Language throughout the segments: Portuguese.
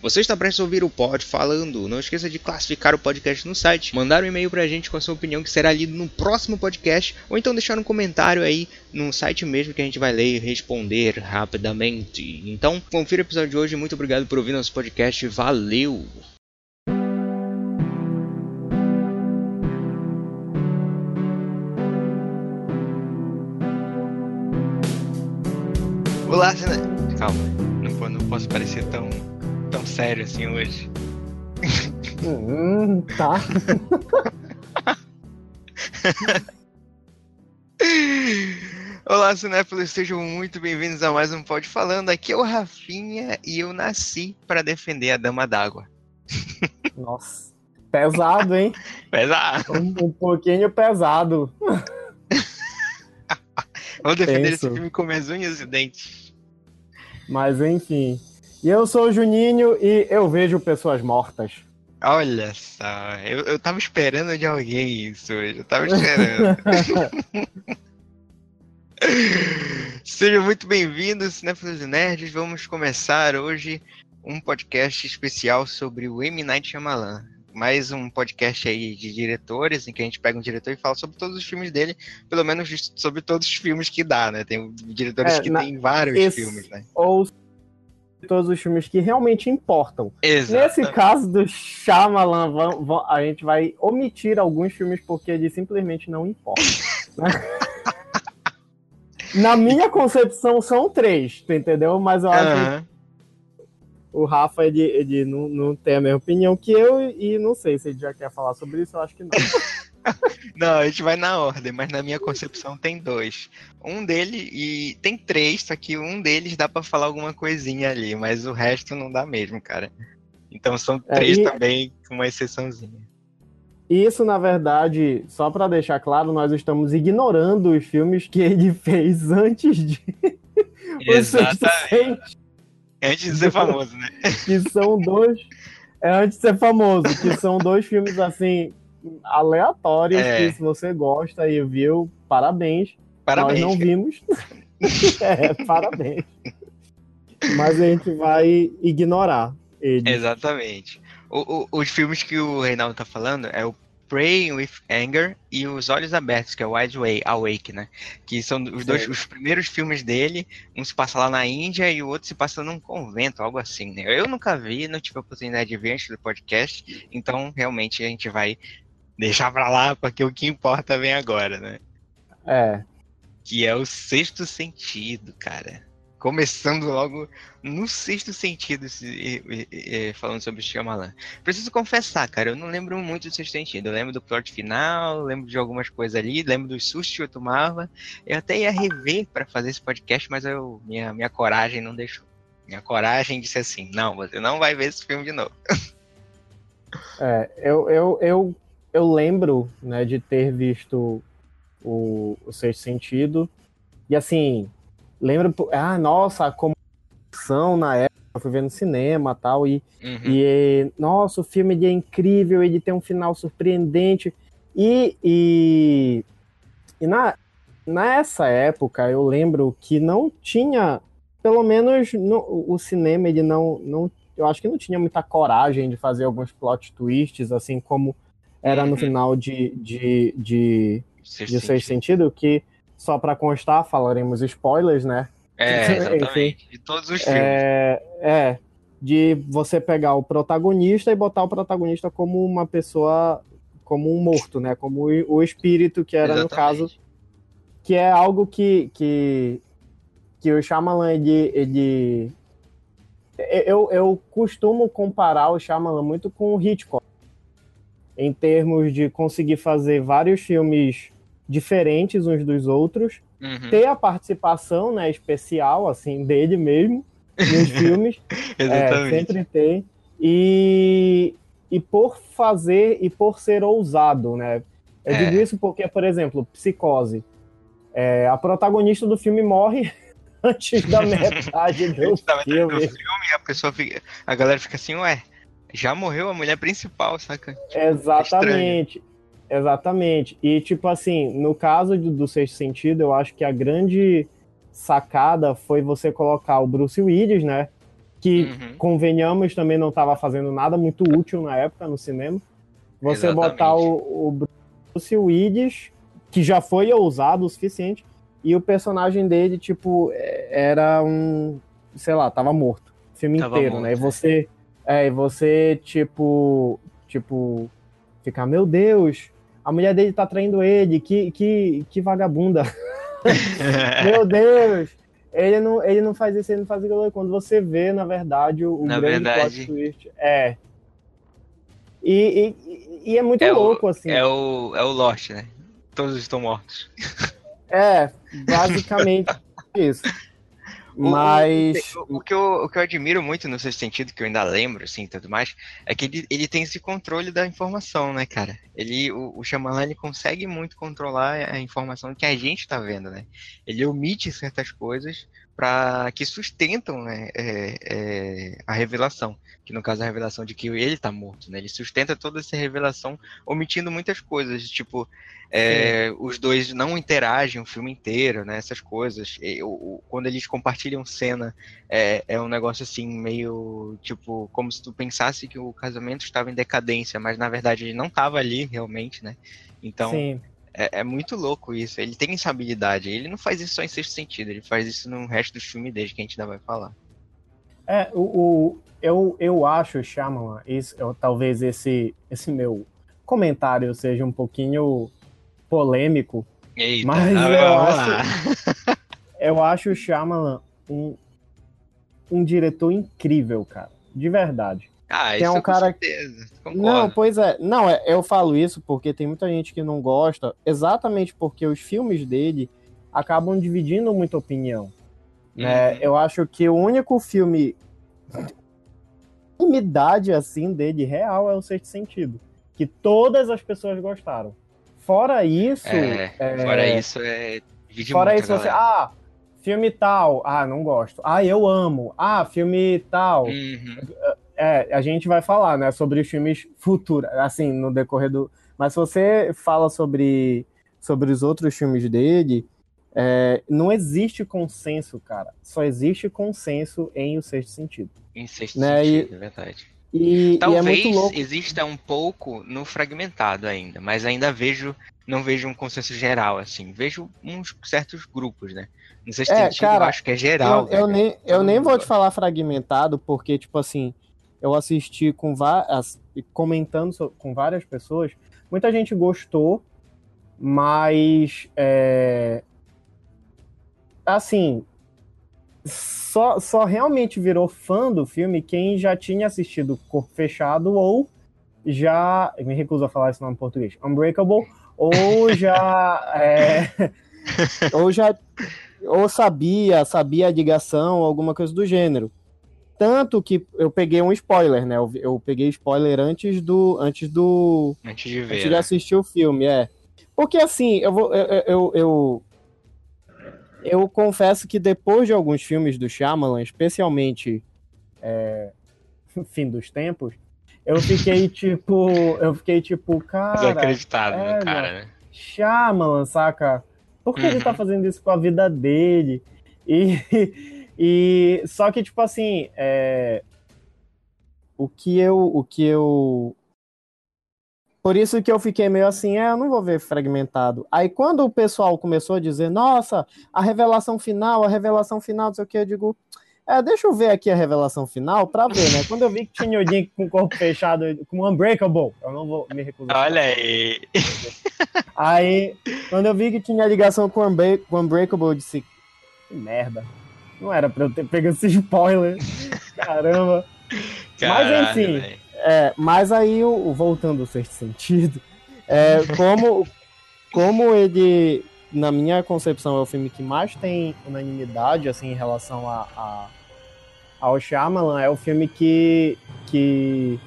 Você está prestes a ouvir o Pod falando. Não esqueça de classificar o podcast no site, mandar um e-mail pra gente com a sua opinião que será lido no próximo podcast, ou então deixar um comentário aí no site mesmo que a gente vai ler e responder rapidamente. Então, confira o episódio de hoje. Muito obrigado por ouvir nosso podcast. Valeu! Olá. Calma, não, não posso parecer tão, tão sério assim hoje. Hum, tá. Olá, cinéfilos, sejam muito bem-vindos a mais um Pod Falando. Aqui é o Rafinha e eu nasci para defender a Dama d'Água. Nossa, pesado, hein? Pesado. Um, um pouquinho pesado. Vou defender Tenso. esse filme com minhas unhas e dentes. Mas enfim. E eu sou o Juninho e eu vejo pessoas mortas. Olha só, eu, eu tava esperando de alguém isso hoje, eu tava esperando. Sejam muito bem-vindos, cinéfilos e nerds. Vamos começar hoje um podcast especial sobre o M. Night Shyamalan. Mais um podcast aí de diretores, em que a gente pega um diretor e fala sobre todos os filmes dele, pelo menos sobre todos os filmes que dá, né? Tem diretores É, que na- tem vários esse- filmes, né? Ou todos os filmes que realmente importam. Nesse caso do Shyamalan, vão- vão- a gente vai omitir alguns filmes porque eles simplesmente não importam. né? Na minha concepção, são três, tu entendeu? Mas eu acho que Aham. o Rafa ele, ele não, não tem a mesma opinião que eu e não sei se ele já quer falar sobre isso, eu acho que não. Não, a gente vai na ordem, mas na minha concepção tem dois. Um dele e tem três, só que um deles dá pra falar alguma coisinha ali, mas o resto não dá mesmo, cara. Então são É, três e- também, com uma exceçãozinha. Isso, na verdade, só pra deixar claro, nós estamos ignorando os filmes que ele fez antes de Exatamente. Antes de ser famoso, né? que são dois. É antes de ser famoso, que são dois filmes assim aleatórios É. que se você gosta e viu, parabéns. Parabéns. Nós não vimos. é, parabéns. Mas a gente vai ignorar ele. Exatamente. O- o- os filmes que o Reinaldo tá falando é o Praying with Anger e Os Olhos Abertos, que é o Wide Way, Awake, né? Que são os dois os primeiros filmes dele. Um se passa lá na Índia e o outro se passa num convento, algo assim, né? Eu nunca vi, não tive a oportunidade de ver antes do podcast, então realmente a gente vai deixar pra lá, porque o que importa vem agora, né? É. Que é o Sexto Sentido, cara. Começando logo no sexto sentido, se- e- e- falando sobre o Shyamalan. Preciso confessar, cara, eu não lembro muito do sexto sentido. Eu lembro do plot final, lembro de algumas coisas ali, lembro dos sustos que eu tomava. Eu até ia rever pra fazer esse podcast, mas eu, minha, minha coragem não deixou. Minha coragem disse assim: não, você não vai ver esse filme de novo. É, eu, eu, eu, eu lembro né, de ter visto o, o Sexto Sentido. E assim, lembro. Ah, nossa, a comoção na época, eu fui ver no cinema tal, e Uhum. E, nossa, o filme é incrível, ele tem um final surpreendente. E, e, e na, nessa época eu lembro que não tinha, pelo menos no, o cinema, ele não, não. Eu acho que não tinha muita coragem de fazer alguns plot twists, assim como era no Uhum. final de, de, de, de Sexto Sentido, que, só para constar, falaremos spoilers, né? É, exatamente. De todos os filmes. É, é, de você pegar o protagonista e botar o protagonista como uma pessoa, como um morto, né? Como o, espírito que era no Exatamente. caso, que é algo que que, que o Shyamalan ele, ele eu, eu costumo comparar o Shyamalan muito com o Hitchcock em termos de conseguir fazer vários filmes diferentes uns dos outros Uhum. ter a participação né, especial assim dele mesmo nos filmes é, sempre tem e, e por fazer e por ser ousado né eu É. digo isso porque por exemplo Psicose é, a protagonista do filme morre antes da metade do Antes da metade do filme filme, a pessoa fica. A galera fica assim, ué, já morreu a mulher principal, saca? Exatamente. Exatamente. E, tipo assim, no caso de- do Sexto Sentido, eu acho que a grande sacada foi você colocar o Bruce Willis, né? que, uhum. convenhamos, também não estava fazendo nada muito útil na época no cinema. Você Exatamente. botar o, o Bruce Willis, que já foi ousado o suficiente, e o personagem dele, tipo, é, era um. Sei lá, tava morto. O filme tava inteiro, morto, né? E você. É, e você, tipo. Tipo. Ficar, meu Deus, a mulher dele tá traindo ele, que, que, que vagabunda. meu Deus! Ele não, ele não faz isso, ele não faz aquilo. Quando você vê, na verdade, o, na grande verdade, plot twist. É. E, e, e é muito é louco, o, assim. É o, é o Lost, né? Todos estão mortos. É, basicamente isso. Mas. O, o, que eu, o que eu admiro muito no seu sentido, que eu ainda lembro, assim, tudo mais, é que ele, ele tem esse controle da informação, né, cara? Ele, o, o Shyamalan, ele consegue muito controlar a informação que a gente tá vendo, né? Ele omite certas coisas para que sustentam né, é, é, a revelação, que no caso é a revelação de que ele está morto, né? Ele sustenta toda essa revelação omitindo muitas coisas, tipo é, os dois não interagem o filme inteiro, né? Essas coisas. E, o, quando eles compartilham cena, é, é um negócio assim meio tipo como se tu pensasse que o casamento estava em decadência, mas na verdade ele não estava ali realmente, né? Então Sim. É, é, muito louco isso. Ele tem essa habilidade. Ele não faz isso só em sexto sentido, ele faz isso no resto do filme desde que a gente ainda vai falar. É, o, o eu, eu acho, Shyamalan, isso, eu, talvez esse, esse meu comentário seja um pouquinho polêmico, Eita, mas eu acho, eu acho o Shyamalan um, um diretor incrível, cara, de verdade. Ah, tem isso um cara... com certeza. Concordo. Não, pois é. Não, é, eu falo isso porque tem muita gente que não gosta, exatamente porque os filmes dele acabam dividindo muita opinião. Né? Uhum. Eu acho que o único filme intimidade assim dele real é o sexto sentido, que todas as pessoas gostaram. Fora isso, é, é... fora isso é fora isso você, ah, filme tal, ah, não gosto. Ah, eu amo. Ah, filme tal. Uhum. É, a gente vai falar, né, sobre os filmes futuros, assim, no decorrer do. Mas se você fala sobre, sobre os outros filmes dele, é, não existe consenso, cara. Só existe consenso em O Sexto Sentido. Em Sexto né? Sentido, e, é verdade. E, Talvez e é exista um pouco no fragmentado ainda, mas ainda vejo, não vejo um consenso geral, assim. Vejo uns certos grupos, né? No Sexto é, Sentido, cara, eu acho que é geral. Eu, eu nem, eu nem vou te falar fragmentado, porque, tipo assim, eu assisti com várias, comentando com várias pessoas, muita gente gostou, mas é, assim, só, só realmente virou fã do filme quem já tinha assistido Corpo Fechado ou já. Me recuso a falar esse nome em português. Unbreakable, ou já. é, ou já. Ou sabia, sabia a ligação, alguma coisa do gênero. Tanto que eu peguei um spoiler, né? Eu, eu peguei spoiler antes do. Antes do. Antes de ver. Antes de né? assistir o filme, é. Porque assim, eu vou. Eu, eu, eu, eu, confesso que depois de alguns filmes do Shyamalan, especialmente é, Fim dos Tempos, eu fiquei tipo. Eu fiquei tipo, cara. Desacreditado é, no cara, né? Shyamalan, saca? Por que uhum. ele tá uhum. fazendo isso com a vida dele? E. E só que tipo assim, é, o que eu, o que eu, por isso que eu fiquei meio assim, é, eu não vou ver fragmentado. Aí quando o pessoal começou a dizer, nossa, a revelação final, a revelação final, não sei o que, eu digo, é, deixa eu ver aqui a revelação final pra ver, né? Quando eu vi que tinha o Link com o corpo fechado, com Unbreakable, eu não vou me recusar. Olha aí. Aí, quando eu vi que tinha ligação com o Unbreakable, eu disse, que merda. Não era pra eu ter pego esse spoiler. Caramba. Caralho, mas enfim. É, mas aí, o, voltando ao sexto sentido, é, como, como ele, na minha concepção, é o filme que mais tem unanimidade assim, em relação a, a ao Shyamalan, é o filme que, que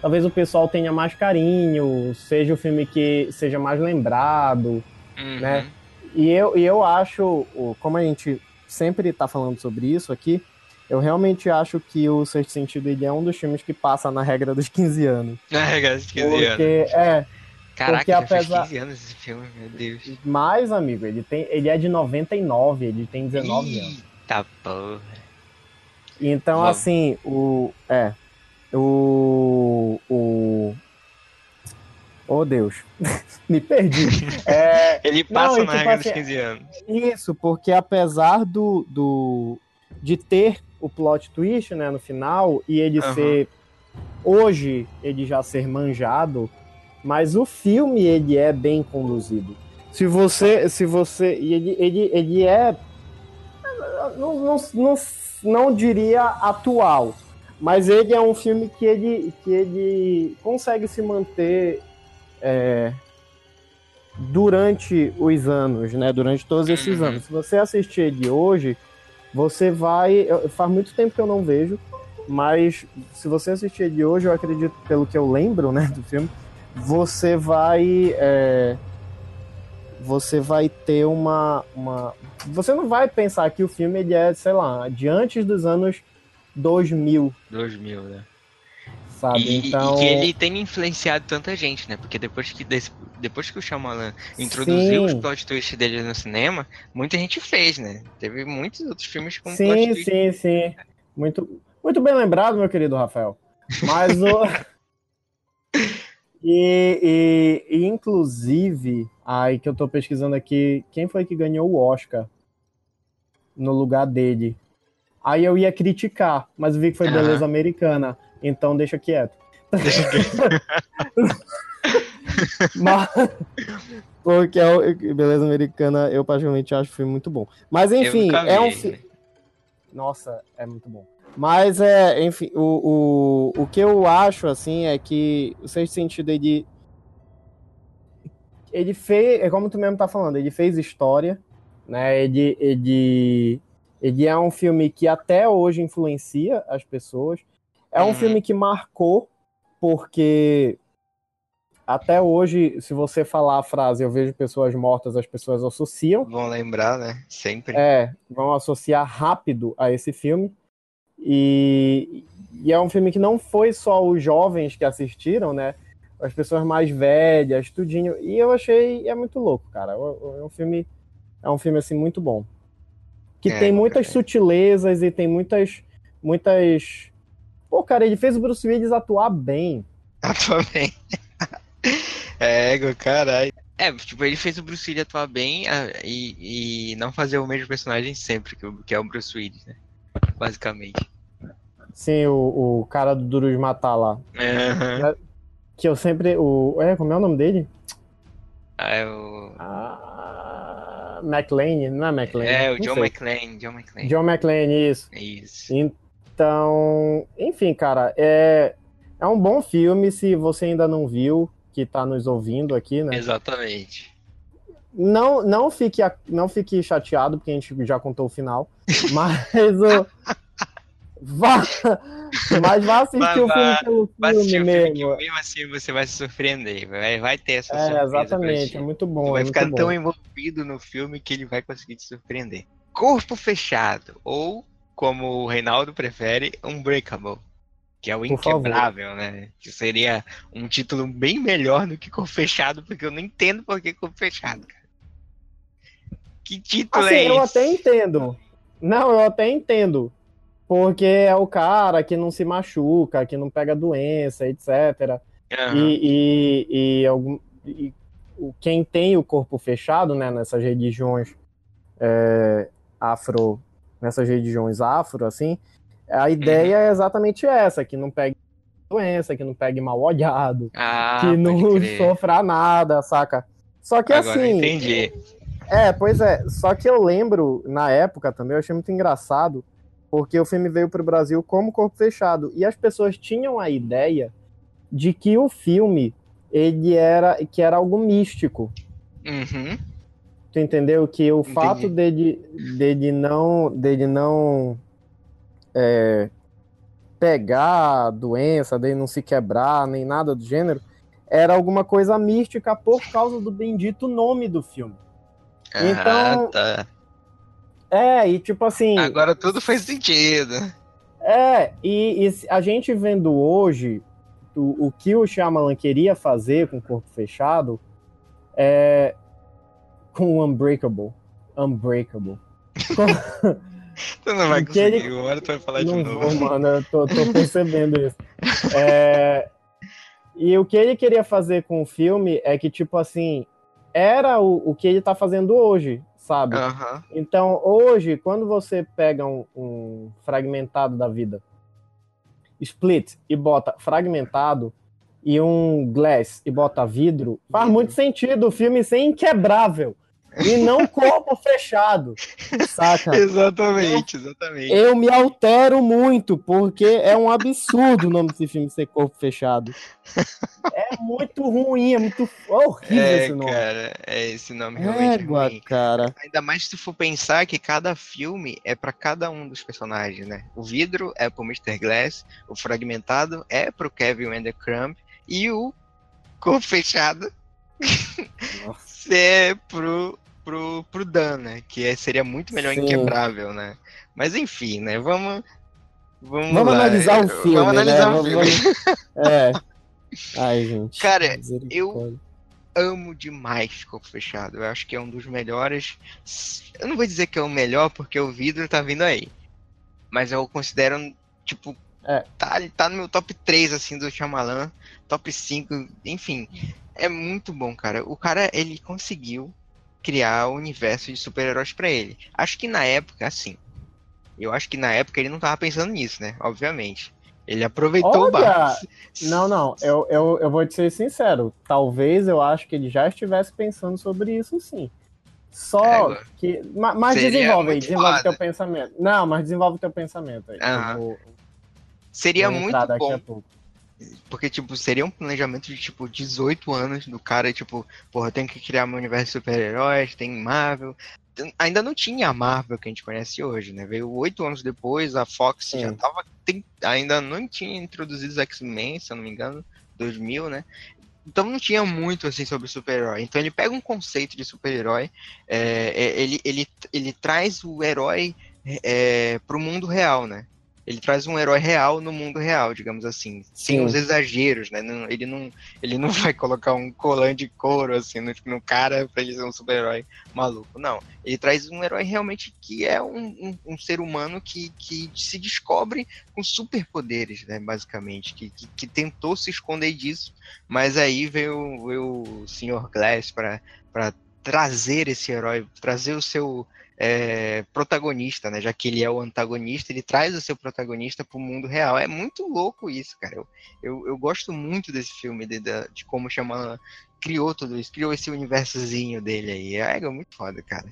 talvez o pessoal tenha mais carinho, seja o filme que seja mais lembrado, uhum. né? E eu, e eu acho, como a gente sempre está falando sobre isso aqui, eu realmente acho que o Sexto Sentido ele é um dos filmes que passa na regra dos 15 anos. Na regra dos 15 porque, anos. É. Caraca, porque apesar... 15 anos esse filme, meu Deus. Mais, amigo, ele, tem, ele é de 99, ele tem 19 Eita, anos. Eita porra. Então, Vamos. assim, o. É. O. O. Oh, Deus. Me perdi. É, Ele Não, passa e na tipo regra assim, dos 15 anos. Isso, porque apesar do, do de ter o plot twist, né, no final e ele Aham. ser hoje ele já ser manjado, mas o filme ele é bem conduzido. Se você, se você, ele, ele, ele é não, não, não, não diria atual, mas ele é um filme que ele, que ele consegue se manter é, durante os anos, né? Durante todos esses Uhum. anos. Se você assistir ele hoje, você vai. Faz muito tempo que eu não vejo, mas se você assistir ele hoje, eu acredito, pelo que eu lembro, né, do filme, você vai. é, você vai ter uma, uma. Você não vai pensar que o filme ele é, sei lá, de antes dos anos 2000, 2000, né? Sabe? E, então. e que ele tem influenciado tanta gente, né? Porque depois que, desse- depois que o Shyamalan introduziu Sim. os plot twists dele no cinema, muita gente fez, né? Teve muitos outros filmes com plot Sim, twist. sim, sim. Muito, muito bem lembrado, meu querido Rafael. Mas o. E, e- e, inclusive, aí que eu tô pesquisando aqui, quem foi que ganhou o Oscar no lugar dele? Aí eu ia criticar, mas vi que foi beleza americana, então deixa quieto. Deixa eu- Mas, porque é o- beleza americana, eu particularmente acho o filme muito bom. Mas enfim, é um filme. né? Nossa, é muito bom. Mas é, enfim, o, o, o que eu acho, assim, é que o Sexto Sentido, ele. Ele fez. É como tu mesmo tá falando, ele fez história, né? Ele, ele, ele é um filme que até hoje influencia as pessoas. É um Uhum. filme que marcou, porque até hoje, se você falar a frase eu vejo pessoas mortas, as pessoas associam. Vão lembrar, né? Sempre. É, vão associar rápido a esse filme. E, e é um filme que não foi só os jovens que assistiram, né? As pessoas mais velhas, tudinho. E eu achei é muito louco, cara. É um filme é um filme assim muito bom. Que É, tem muitas sutilezas e tem muitas muitas Pô, cara, ele fez o Bruce Willis atuar bem. Atualmente. é, ego, caralho. É, tipo, ele fez o Bruce Willis atuar bem ah, e, e não fazer o mesmo personagem sempre, que, o- que é o Bruce Willis, né? Basicamente. Sim, o, o cara do Duro de Matar lá. Aham. Que eu sempre. O, é, como é o nome dele? Ah, é o. Ah, McLean, não é McLean? É, o Não John. McClane, John McClane. John McLean, isso. Isso. Então, enfim, cara, é, é um bom filme se você ainda não viu, que tá nos ouvindo aqui, né? Exatamente. Não, não, fique, não fique chateado, porque a gente já contou o final, mas o. Vá, mas vá assistir Mas o filme pelo Vai filme o filme mesmo. mesmo assim você vai se surpreender. Vai, vai ter essa É, surpresa exatamente, é muito bom. vai é ficar tão bom. envolvido no filme que ele vai conseguir te surpreender. Corpo Fechado, ou, como o Reinaldo prefere, Unbreakable. Que é o. Inquebrável, né? Que seria um título bem melhor do que Corpo Fechado, porque eu não entendo por que Corpo Fechado, cara. Que título Assim, é eu esse? até entendo. Não, eu até entendo. Porque é o cara que não se machuca, que não pega doença, etc. Aham. E, e, e algum, e quem tem o corpo fechado, né, nessas religiões é, afro, nessas religiões afro, assim, a ideia é exatamente essa, que não pegue doença, que não pegue mal olhado, Ah, que não sofra nada, saca? Só que Agora assim, entendi. é, pois é. Só que eu lembro, na época também, eu achei muito engraçado, porque o filme veio pro Brasil como corpo fechado. E as pessoas tinham a ideia de que o filme ele era que era algo místico. Uhum. Tu entendeu? Que o Entendi. fato dele, dele não, dele não é, pegar a doença, dele não se quebrar, nem nada do gênero, era alguma coisa mística por causa do bendito nome do filme. Então, ah, tá. É, e tipo assim. Agora tudo faz sentido. É, e, e a gente vendo hoje o, o que o Shyamalan queria fazer com o corpo fechado é com o Unbreakable. Unbreakable. Com, tu não vai conseguir, ele- uma hora tu vai falar de Não novo. vou, mano, eu tô, tô percebendo isso. É, E o que ele queria fazer com o filme é que, tipo assim, era o, o que ele tá fazendo hoje, sabe? Aham. Então, hoje, quando você pega um, um fragmentado da vida, split e bota fragmentado, e um glass e bota vidro, faz Vidro. muito sentido o filme ser inquebrável. E não corpo fechado. Saca? Exatamente, exatamente. Eu me altero muito, porque é um absurdo o nome desse filme ser corpo fechado. É muito ruim, é muito horrível É, esse nome. cara, é, esse nome realmente é Égua, ruim. cara. Ainda mais se tu for pensar que cada filme é pra cada um dos personagens, né? O vidro é pro Mr. Glass, o fragmentado é pro Kevin Vandercrumb e o corpo fechado é pro, pro, pro Dan, né? Que é- seria muito melhor Sim. inquebrável, né? Mas enfim, né? Vamos. Vamos, Vamos lá. analisar o filme, Vamos analisar né? o filme. Vamos- É. Ai, gente. Cara, misericórdia. amo demais Corpo Fechado. Eu acho que é um dos melhores. Eu não vou dizer que é o melhor, porque o vidro tá vindo aí. Mas eu considero, tipo, É. tá, tá no meu top 3, assim, do Shyamalan. Top 5, enfim. É muito bom, cara. O cara, ele conseguiu criar o universo de super-heróis pra ele. Acho que na época, assim. Eu acho que na época ele não tava pensando nisso, né? Obviamente. Ele aproveitou o Olha, barco. Não, não, eu, eu, eu vou te ser sincero. Talvez eu acho que ele já estivesse pensando sobre isso sim. Só Égua. que. ma- Mas Seria desenvolve aí, muito desenvolve foda. teu pensamento. Não, mas desenvolve teu pensamento aí. Aham. Eu vou, Seria vou muito bom. Porque, tipo, seria um planejamento de, tipo, 18 anos do cara, tipo, porra, tenho que criar meu universo de super-heróis, tem Marvel. Ainda não tinha a Marvel que a gente conhece hoje, né? Veio oito anos depois, a Fox Sim. já tava. tem- ainda não tinha introduzido os X-Men, se eu não me engano, 2000, né? Então não tinha muito assim sobre super-herói. Então ele pega um conceito de super-herói, é, é, ele, ele, ele traz o herói é, pro mundo real, né? Ele traz um herói real no mundo real, digamos assim, sem Sim. os exageros, né? Não- ele, não, ele não vai colocar um colã de couro assim no, no cara pra ele ser um super-herói maluco. Não. Ele traz um herói realmente que é um, um, um ser humano que, que se descobre com superpoderes, né? Basicamente, que, que, que tentou se esconder disso, mas aí veio, veio o Sr. Glass para trazer esse herói, trazer o seu é, protagonista, né? Já que ele é o antagonista, ele traz o seu protagonista pro mundo real. É muito louco isso, cara. Eu, eu, eu gosto muito desse filme, de, de, como chama. Criou tudo isso, criou esse universozinho dele aí. É, é muito foda, cara.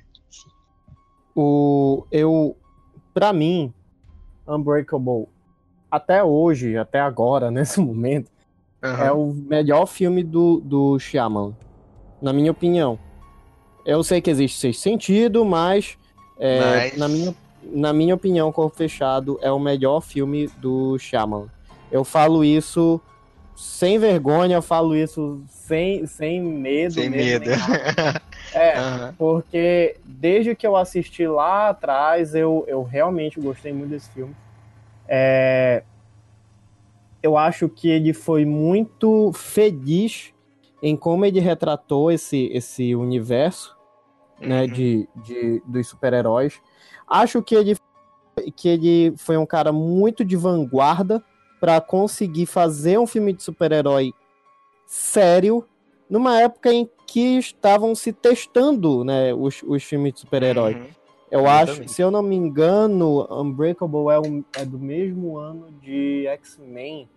O, eu, pra mim, Unbreakable, até hoje, até agora, nesse momento, Aham. é o melhor filme do, do Shyamalan, na minha opinião. Eu sei que existe sexto sentido, mas, é, Mas- Na, minha, na minha opinião, Corpo Fechado é o melhor filme do Shyamalan. Eu falo isso sem vergonha, eu falo isso sem, sem medo. Sem medo. É, Aham. porque desde que eu assisti lá atrás, eu, eu realmente gostei muito desse filme. É, eu acho que ele foi muito feliz em como ele retratou esse, esse universo né, Uhum. de, de, dos super-heróis. Acho que ele, que ele foi um cara muito de vanguarda para conseguir fazer um filme de super-herói sério numa época em que estavam se testando né, os, os filmes de super-herói. Uhum. Eu acho, Exatamente. se eu não me engano, Unbreakable é, um- é do mesmo ano de X-Men.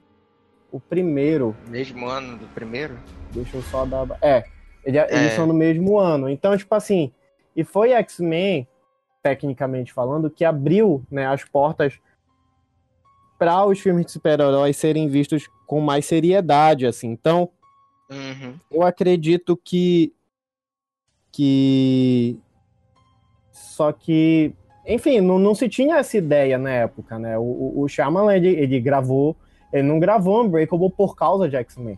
O primeiro. Mesmo ano do primeiro? Deixa eu só dar. É, ele- eles É. são no mesmo ano. Então, tipo assim, e foi X-Men, tecnicamente falando, que abriu né, as portas para os filmes de super-heróis serem vistos com mais seriedade, assim. Então, Uhum. eu acredito que que só que enfim não, não se tinha essa ideia na época né o, o, o Shyamalan ele, ele gravou ele não gravou Unbreakable por causa de X-Men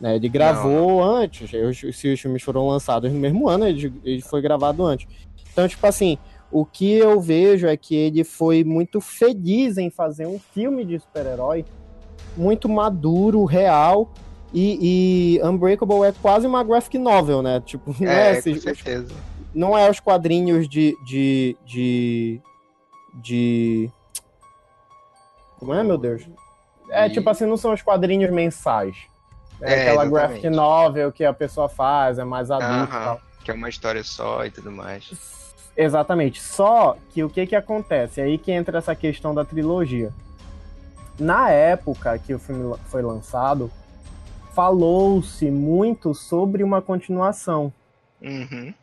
né? ele gravou antes os- se os filmes foram lançados no mesmo ano ele, ele foi gravado antes então tipo assim o que eu vejo é que ele foi muito feliz em fazer um filme de super-herói muito maduro, real, e, e Unbreakable é quase uma graphic novel, né? Tipo, não é, É, com esses- certeza. não é os quadrinhos de, de, de, de. Como é, meu Deus? É, E- tipo assim, não são os quadrinhos mensais. É, É, aquela exatamente. graphic novel que a pessoa faz, é mais adulto e Aham, tal. que é uma história só e tudo mais. Exatamente. Só que o que que acontece? É aí que entra essa questão da trilogia. Na época que o filme foi lançado, falou-se muito sobre uma continuação. Uhum.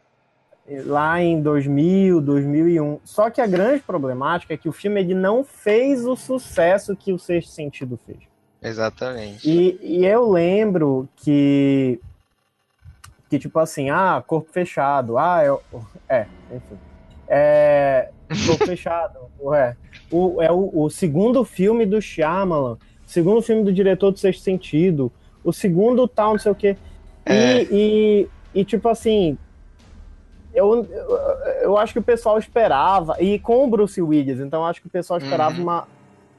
Lá em 2000, 2001. Só que a grande problemática é que o filme ele não fez o sucesso que o Sexto Sentido fez. Exatamente. E, e eu lembro que. Que tipo assim, ah, corpo fechado. Ah, eu, é, enfim. É. Corpo fechado. Ué. O, é o, o segundo filme do Shyamalan. O segundo filme do diretor do Sexto Sentido. O segundo tal, não sei o quê. E, É. e, e, tipo assim. Eu, eu, acho que o pessoal esperava. E com o Bruce Willis, então eu acho que o pessoal esperava Uhum. uma,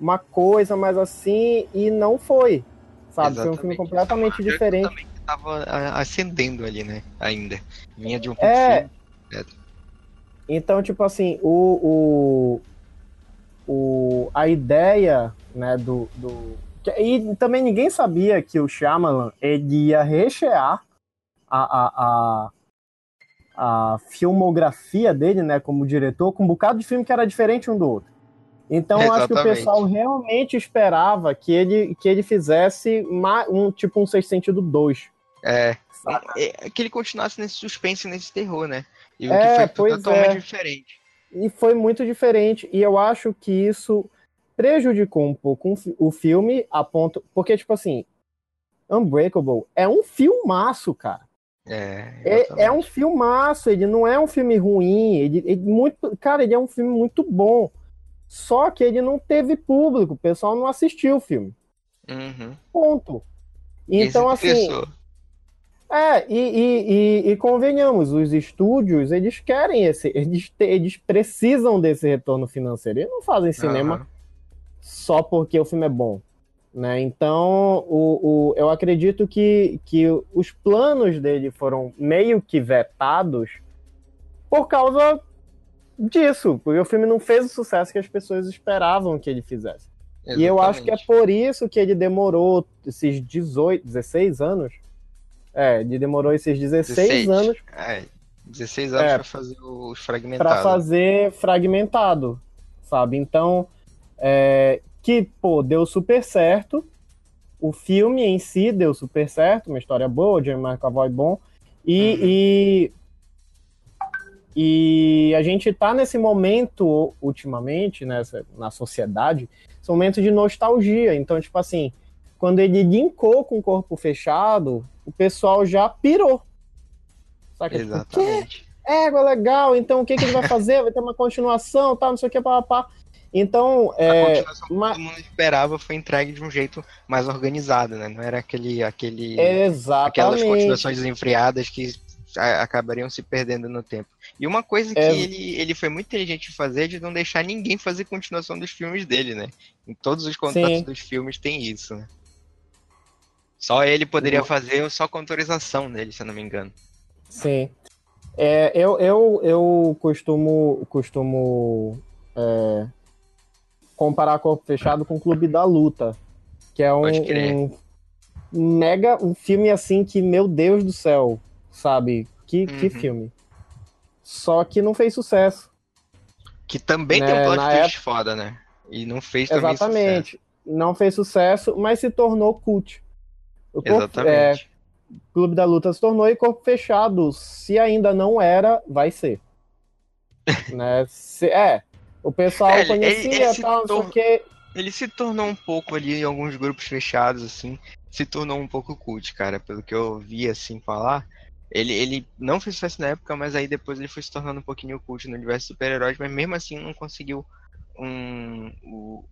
uma coisa mais assim e não foi. Sabe? Foi um filme Exatamente. completamente diferente. também tava a- acendendo ali, né? Ainda. Vinha de um pouco É. filme. Então, tipo assim, o, o, o, a ideia né, do, do. E também ninguém sabia que o Shyamalan ele ia rechear a, a, a, a filmografia dele, né, como diretor, com um bocado de filme que era diferente um do outro. Então, eu acho que o pessoal realmente esperava que ele, que ele fizesse ma- um tipo um Sexto Sentido 2. É, é, que ele continuasse nesse suspense, nesse terror, né? E o É, que foi pois totalmente é. diferente. E foi muito diferente. E eu acho que isso prejudicou um pouco o filme a ponto. Porque, tipo assim, Unbreakable é um filmaço, cara. É, É, é um filmaço, ele não é um filme ruim. Ele, ele muito, cara, ele é um filme muito bom. Só que ele não teve público, o pessoal não assistiu o filme. Uhum. Ponto. Então, assim. É, e, e, e, e convenhamos, os estúdios, eles querem esse, eles, te- eles precisam desse retorno financeiro. Eles não fazem cinema Aham. só porque o filme é bom. Né? Então, o, o, eu acredito que, que os planos dele foram meio que vetados por causa disso, porque o filme não fez o sucesso que as pessoas esperavam que ele fizesse. E eu acho que é Exatamente. por isso que ele demorou esses 18, 16 anos. É, ele demorou esses 16 16. anos É, 16 anos É. pra fazer os para fragmentados. fazer fragmentado, sabe? Então, é, que, pô, deu super certo. O filme em si deu super certo, uma história boa, James McAvoy bom. E, Uhum. e, e a gente tá nesse momento, ultimamente, nessa, na sociedade, esse momento de nostalgia. Então, tipo assim, quando ele linkou com o corpo fechado, o pessoal já pirou. Saca? Tipo, "Quê? Exatamente. égua, legal, então o que, que ele vai fazer? Vai ter uma continuação, tal, não sei o que, papá. Então, A é, que todo mundo esperava foi entregue de um jeito mais organizado, né? Não era aquele, aquele aquelas exatamente. continuações desenfreadas que acabariam se perdendo no tempo. E uma coisa que É. ele, ele foi muito inteligente em fazer é de não deixar ninguém fazer continuação dos filmes dele, né? Em todos os contratos Sim. dos filmes tem isso, né? Só ele poderia fazer só com autorização dele, se eu não me engano. Sim. É, eu, eu, eu costumo, costumo é, comparar Corpo Fechado com o Clube da Luta, que é um, um mega, um filme assim que, meu Deus do céu, sabe? Que, que Uhum. filme. Só que não fez sucesso. Que também tem Né, um plot na twist foda, né? E não fez também sucesso. Exatamente. Não fez sucesso, mas se tornou cult. O Corpo- é, Exatamente. Clube da Luta se tornou e Corpo Fechado, se ainda não era, vai ser. né? Se- é, o pessoal É, conhecia ele- ele se tal, tor-. Ele se tornou um pouco ali em alguns grupos fechados, assim, se tornou um pouco cult, cara, pelo que eu vi, assim, falar. Ele, ele não fez sucesso na época, mas aí depois ele foi se tornando um pouquinho cult no universo super-heróis, mas mesmo assim não conseguiu um. O,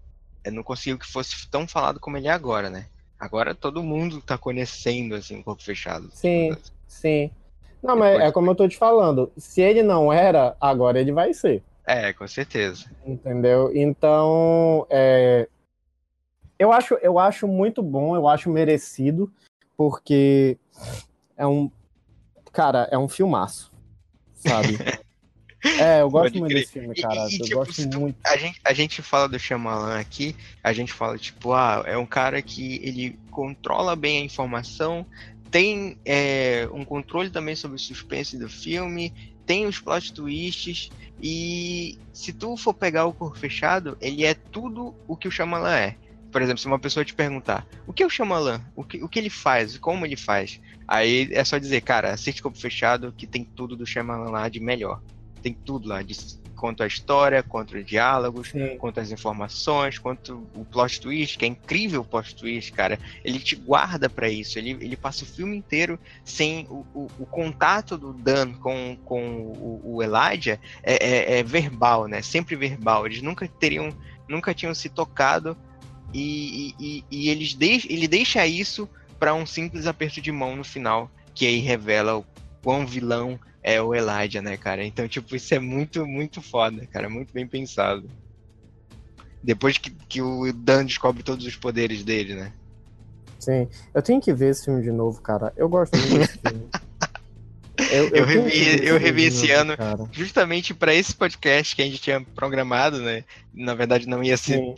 é, não conseguiu que fosse tão falado como ele é agora, né? Agora todo mundo tá conhecendo, assim, corpo fechado. Sim. Sim. Não, mas é como eu tô te falando. Se ele não era, agora ele vai ser. É, com certeza. Entendeu? Então, é, eu, acho, eu acho muito bom, eu acho merecido, porque é um. Cara, é um filmaço. Sabe? É, eu gosto muito desse filme, cara. E, e, eu tipo, gosto muito. A gente, a gente fala do Shyamalan aqui, a gente fala, tipo, ah, é um cara que ele controla bem a informação, tem é, um controle também sobre o suspense do filme, tem os plot twists, e se tu for pegar o corpo fechado, ele é tudo o que o Shyamalan é. Por exemplo, se uma pessoa te perguntar o que é o Shyamalan, o que, o que ele faz, como ele faz, aí é só dizer, cara, assiste corpo fechado que tem tudo do Shyamalan lá de melhor. Tem tudo lá, de quanto a história, quanto os diálogos, Sim. quanto as informações, quanto o plot twist, que é incrível o plot twist, cara. Ele te guarda para isso. Ele, ele passa o filme inteiro sem o, o, o contato do Dan com, com o, o Elijah é, é, é, verbal, né? Sempre verbal. Eles nunca teriam, nunca tinham se tocado e, e, e eles deix, ele deixa isso para um simples aperto de mão no final, que aí revela o quão vilão é o Elijah, né, cara? Então, tipo, isso é muito, muito foda, cara. Muito bem pensado. Depois que, que o Dan descobre todos os poderes dele, né? Sim. Eu tenho que ver esse filme de novo, cara. Eu gosto muito desse filme. Eu, eu, eu revi, eu revi esse ano cara. justamente para esse podcast que a gente tinha programado, né? Na verdade, não ia ser Sim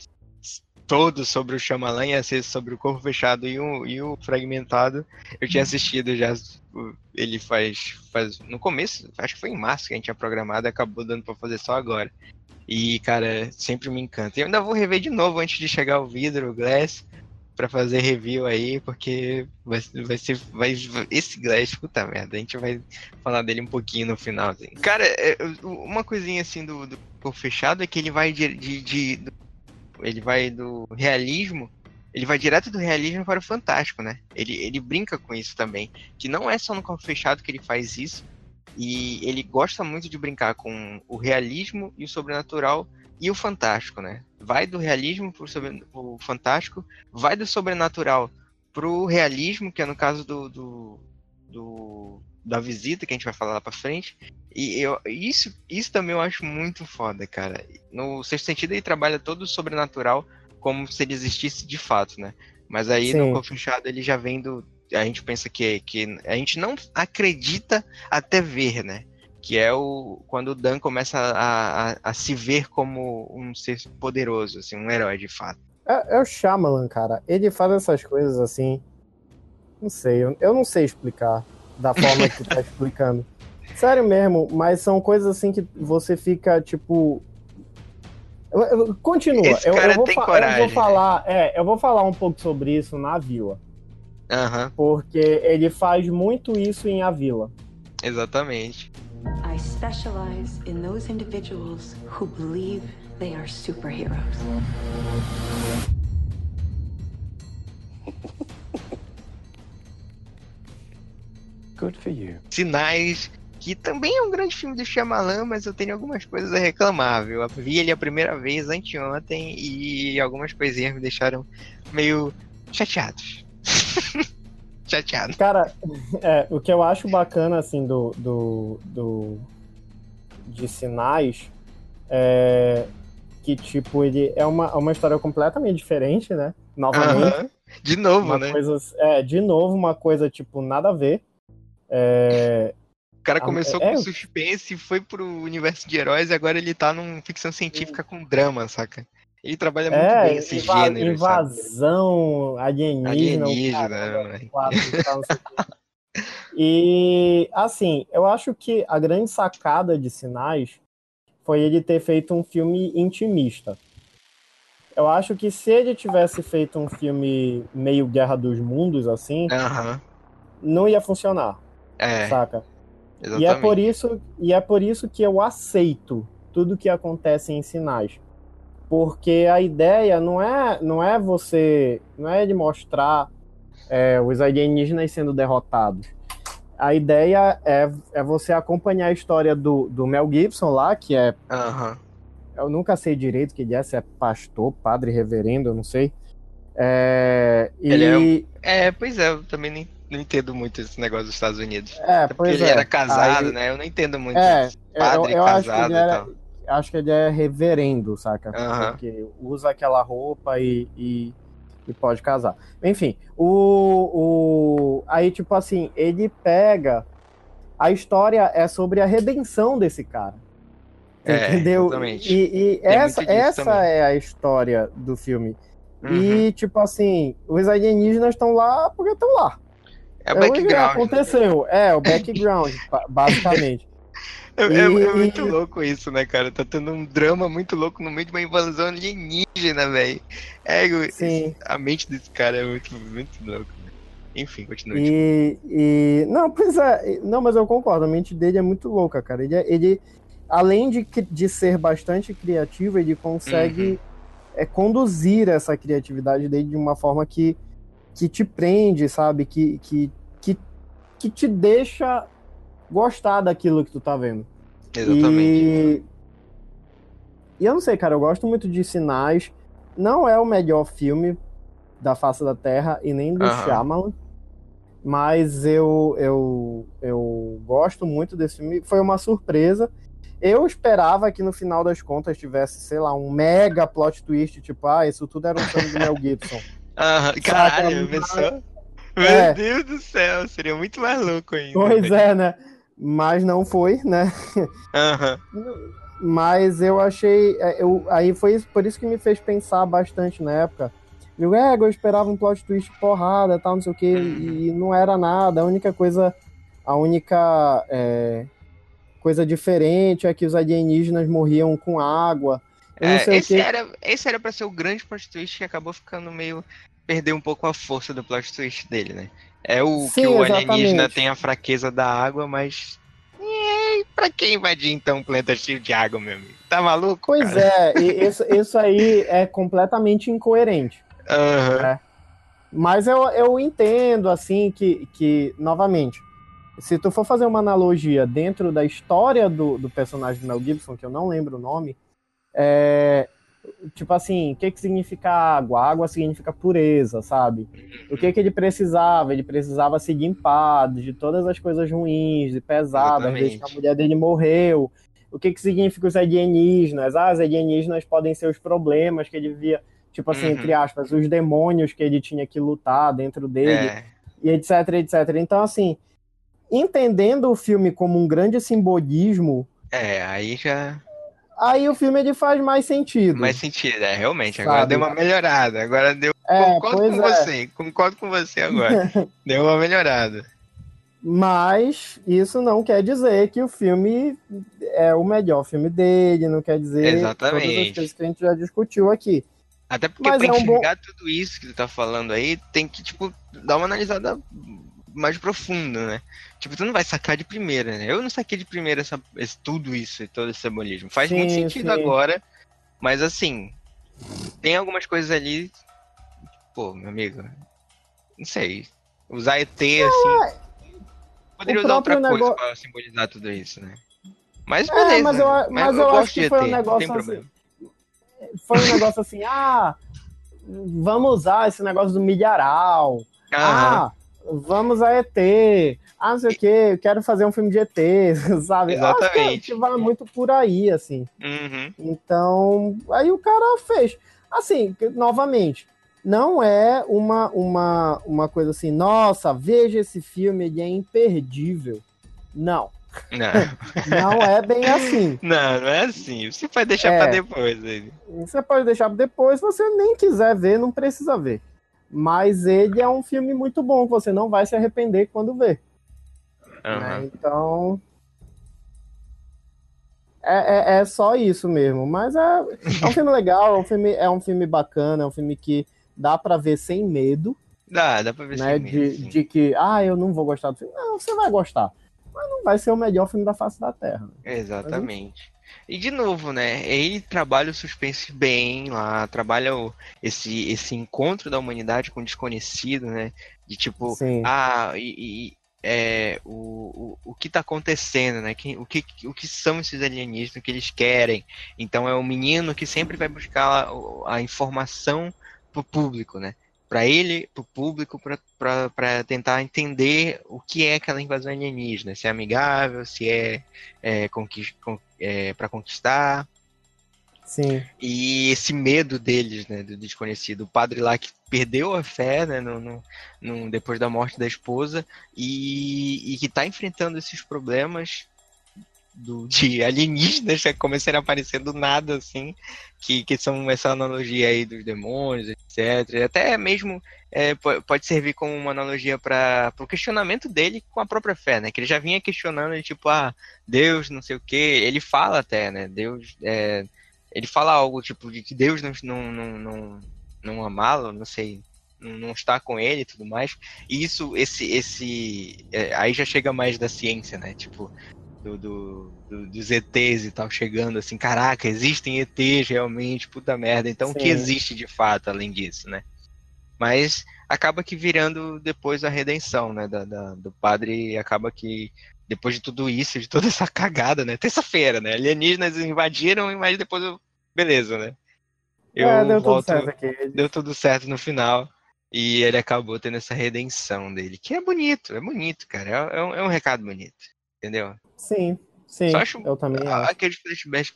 todo sobre o Shyamalan, ia ser sobre o Corpo Fechado e o, e o Fragmentado. Eu tinha assistido já, ele faz, faz no começo, acho que foi em março que a gente tinha programado, acabou dando para fazer só agora. E, cara, sempre me encanta. Eu ainda vou rever de novo antes de chegar o vidro, o Glass, para fazer review aí, porque vai, vai ser. Vai, esse Glass, puta merda, a gente vai falar dele um pouquinho no final. Cara, é, uma coisinha assim do, do Corpo Fechado é que ele vai de, de, de ele vai do realismo, ele vai direto do realismo para o fantástico, né? Ele, ele brinca com isso também, que não é só no corpo fechado que ele faz isso, e ele gosta muito de brincar com o realismo e o sobrenatural e o fantástico, né? Vai do realismo para o fantástico, vai do sobrenatural para o realismo, que é no caso do, do, do, da visita, que a gente vai falar lá para frente, e eu, isso, isso também eu acho muito foda, cara. No sexto sentido, ele trabalha todo o sobrenatural como se ele existisse de fato, né? Mas aí Sim. no Corpo Fechado ele já vem do. A gente pensa que, que a gente não acredita até ver, né? Que é o quando o Dan começa a, a, a se ver como um ser poderoso, assim, um herói de fato. É, é o Shyamalan, cara. Ele faz essas coisas assim. Não sei, eu, eu não sei explicar da forma que tu tá explicando. Sério mesmo, mas são coisas assim que você fica, tipo. Continua. Esse cara eu, eu, vou tem coragem, eu vou falar, é, eu vou falar um pouco sobre isso na Vila. Uhum. Porque ele faz muito isso em A Vila. Exatamente. I specialize in those individuals who believe they are superheroes. Good for you. Sinais que também é um grande filme do Shyamalan, mas eu tenho algumas coisas a reclamar, viu? Eu vi ele a primeira vez anteontem e algumas coisinhas me deixaram meio chateados. Chateado. Cara, é, o que eu acho bacana, assim, do, do, do de sinais é que, tipo, ele é uma, uma história completamente diferente, né? Novamente. Uh -huh. De novo, uma né? Coisa, é, de novo, uma coisa, tipo, nada a ver. É, cara começou é, com é... suspense, foi pro universo de heróis e agora ele tá num ficção científica com drama, saca? Ele trabalha muito é, bem esse inva gênero. Invasão sabe? alienígena. Alienígena, cara, E assim, eu acho que a grande sacada de Sinais foi ele ter feito um filme intimista. Eu acho que se ele tivesse feito um filme meio Guerra dos Mundos, assim, não ia funcionar. É. Saca? Exatamente. E é por isso e é por isso que eu aceito tudo que acontece em sinais. Porque a ideia não é não é você não é de mostrar é, os alienígenas sendo derrotados. A ideia é, é você acompanhar a história do, do Mel Gibson lá, que é. Uhum. Eu nunca sei direito que ele é, se é pastor, padre, reverendo, eu não sei. É, e... Ele é, é, pois é, eu também nem não entendo muito esse negócio dos Estados Unidos. É, pois ele é. era casado, Aí, né? Eu não entendo muito. É, padre eu, eu casado acho era, Acho que ele é reverendo, saca? Porque usa aquela roupa e, e, e, pode casar. Enfim, o, o. Aí, tipo assim, ele pega. A história é sobre a redenção desse cara. É, entendeu? exatamente. E, e essa, essa também. é a história do filme. Uhum. E, tipo assim, os alienígenas estão lá porque estão lá. É o que background. aconteceu. É, o background, ba- basicamente. É, é- E- é muito louco isso, né, cara? Tá tendo um drama muito louco no meio de uma invasão alienígena, velho. É, Sim. a mente desse cara é muito, muito louco. né? Enfim, continue. E, e- Não, pois é. Não, mas eu concordo. A mente dele é muito louca, cara. Ele, é- ele além de, de ser bastante criativo, ele consegue Uhum. é, conduzir essa criatividade dele de uma forma que, que te prende, sabe? Que, que, que, que te deixa gostar daquilo que tu tá vendo. Exatamente. E... e eu não sei, cara, eu gosto muito de Sinais. Não é o melhor filme da face da Terra e nem do Aham. Shyamalan. Mas eu, eu, eu gosto muito desse filme. Foi uma surpresa. Eu esperava que no final das contas tivesse, sei lá, um mega plot twist, tipo, ah, isso tudo era um filme do Mel Gibson. Aham, caralho, pensou? É. Meu Deus do céu, seria muito mais louco ainda. Pois é, né? Mas não foi, né? Mas eu achei. é, Eu, aí foi isso- por isso que me fez pensar bastante na época. Eu, é, eu esperava um plot twist porrada, tal, não sei o quê, e não era nada. A única coisa. A única é, coisa diferente é que os alienígenas morriam com água. É, esse, era, esse era pra ser o grande plot twist que acabou ficando meio. Perdeu um pouco a força do plot twist dele, né? É o Sim, que o alienígena exatamente. tem a fraqueza da água, mas. E pra que invadir então um planeta cheio de água, meu amigo? Tá maluco? Pois cara? é, isso, isso aí é completamente incoerente. Aham. Mas eu, eu entendo, assim, que, que, novamente, se tu for fazer uma analogia dentro da história do, do personagem do Mel Gibson, que eu não lembro o nome, é, tipo assim, o que que significa água? Água significa pureza, sabe? O que que ele precisava? Ele precisava se limpar de todas as coisas ruins, de pesadas, desde que a mulher dele morreu. O que que significa os alienígenas? Ah, os alienígenas podem ser os problemas que ele via, tipo assim, Uhum. entre aspas, os demônios que ele tinha que lutar dentro dele É. e etc, etc. Então, assim, entendendo o filme como um grande simbolismo, É, aí já aí o filme ele faz mais sentido. mais sentido, é, realmente. Agora Sabe? deu uma melhorada. Agora deu. é, concordo com é. você, concordo com você agora. deu uma melhorada. Mas isso não quer dizer que o filme é o melhor filme dele, não quer dizer Exatamente. todas as coisas que a gente já discutiu aqui. Até porque Mas pra é um bom- enxergar tudo isso que tu tá falando aí, tem que, tipo, dar uma analisada mais profunda, né? Tipo, tu não vai sacar de primeira, né? Eu não saquei de primeira essa, esse- tudo isso e todo esse simbolismo. Faz muito Sim, sentido sim. agora, mas assim, tem algumas coisas ali, pô, meu amigo, não sei, usar ET, assim, poderia o usar outra coisa negócio- pra simbolizar tudo isso, né? Mas É, beleza, mas eu- mas eu acho que foi um não negócio assim. Foi um negócio assim, ah, vamos usar esse negócio do milharal. Aham. Ah, vamos a ET. Ah, não sei o que, eu quero fazer um filme de ET, sabe? Acho que- Exatamente. Vai muito por aí, assim. Uhum. Então, aí o cara fez. Assim, novamente, não é uma, uma, uma coisa assim, nossa, veja esse filme, ele é imperdível. Não, Não. não é bem assim. Não, não é assim. Você pode deixar É. pra depois. Ele. Você pode deixar pra depois, se você nem quiser ver, não precisa ver. Mas ele é um filme muito bom, você não vai se arrepender quando ver. Aham. né? Então. É, é, é só isso mesmo. Mas é, é um filme legal, é um filme, é um filme bacana, é um filme que dá pra ver sem medo, Dá, dá pra ver né? sem De, medo, sim. de que, ah, eu não vou gostar do filme. Não, você vai gostar. Mas não vai ser o melhor filme da face da Terra. Exatamente. E de novo, né? Ele trabalha o suspense bem lá, trabalha o, esse, esse encontro da humanidade com o desconhecido, né? De tipo, Sim. ah, e, e, é, o, o, o que tá acontecendo, né? O, que, o que são esses alienígenas, o que eles querem. Então é o menino que sempre vai buscar a, a informação pro público, né? Para ele, pro público, para tentar entender o que é aquela invasão alienígena, se é amigável, se é, é, conquist, con, é para conquistar. Sim. E esse medo deles, né, do desconhecido. O padre lá que perdeu a fé, né, no, no, no depois da morte da esposa, e, e que está enfrentando esses problemas do, de alienígenas que começaram a aparecer do nada, assim, que, que são essa analogia aí dos demônios, etc. Até mesmo é, pode servir como uma analogia para o questionamento dele com a própria fé, né? Que ele já vinha questionando, tipo, ah, Deus, não sei o quê. Ele fala até, né? Deus, é, ele fala algo tipo de que Deus não, não, não, não, não amá-lo, não sei, não está com ele e tudo mais. E isso, esse, esse, é, aí já chega mais da ciência, né? Tipo, do, do, do, dos ETs e tal, chegando assim, caraca, existem ETs realmente, puta merda. Então, Sim. o que existe de fato além disso, né? Mas acaba que virando depois a redenção, né, da, da do padre, acaba que depois de tudo isso, de toda essa cagada, né, terça-feira, né, alienígenas invadiram, mas depois eu, beleza, né. Eu é, deu volto, tudo certo aqui. Deu tudo certo no final. E ele acabou tendo essa redenção dele, que é bonito, é bonito, cara. É, é, um, é um recado bonito, entendeu? Sim, sim. Só acho eu também acho. aqueles flashbacks,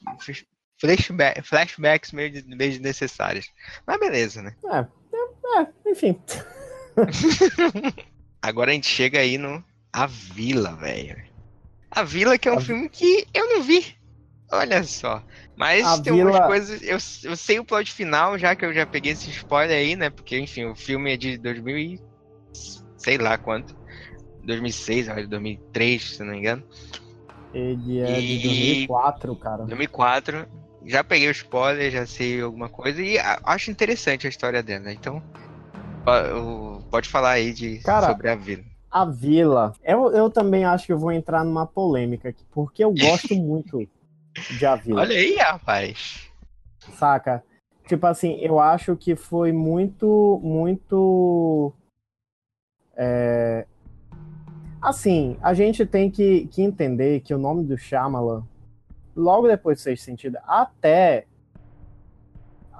flashback, flashbacks meio, meio desnecessários. Mas beleza, né? É, é, é enfim. Agora a gente chega aí no A Vila, velho. A Vila que é um a... filme que eu não vi. Olha só. Mas a tem Vila... algumas coisas. Eu, eu sei o plot final, já que eu já peguei esse spoiler aí, né? Porque, enfim, o filme é de 2000 e. sei lá quanto. 2006, 2003, se não me engano. Ele é e... de 2004, cara. 2004. Já peguei o spoiler, já sei alguma coisa e acho interessante a história dela. Então, pode falar aí de, cara, sobre a vila. A vila, eu, eu também acho que eu vou entrar numa polêmica aqui, porque eu gosto muito de A Vila. Olha aí, rapaz. Saca? Tipo assim, eu acho que foi muito, muito. É, Assim, a gente tem que, que entender que o nome do Shyamalan, logo depois de Sexto Sentido, até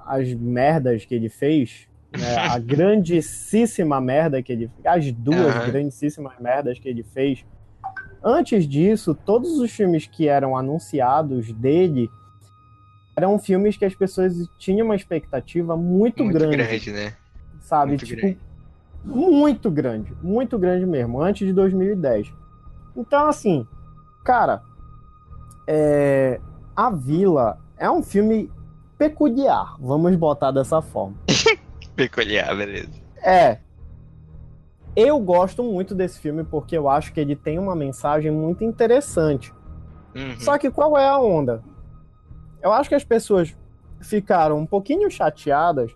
as merdas que ele fez, né, a grandíssima merda que ele fez, as duas uhum. grandíssimas merdas que ele fez, antes disso, todos os filmes que eram anunciados dele eram filmes que as pessoas tinham uma expectativa muito, muito grande. grande né? Sabe? Muito tipo, grande muito grande, muito grande mesmo, antes de 2010. Então, assim, cara, é... A Vila é um filme peculiar, vamos botar dessa forma. peculiar, beleza. É. Eu gosto muito desse filme porque eu acho que ele tem uma mensagem muito interessante. Uhum. Só que qual é a onda? Eu acho que as pessoas ficaram um pouquinho chateadas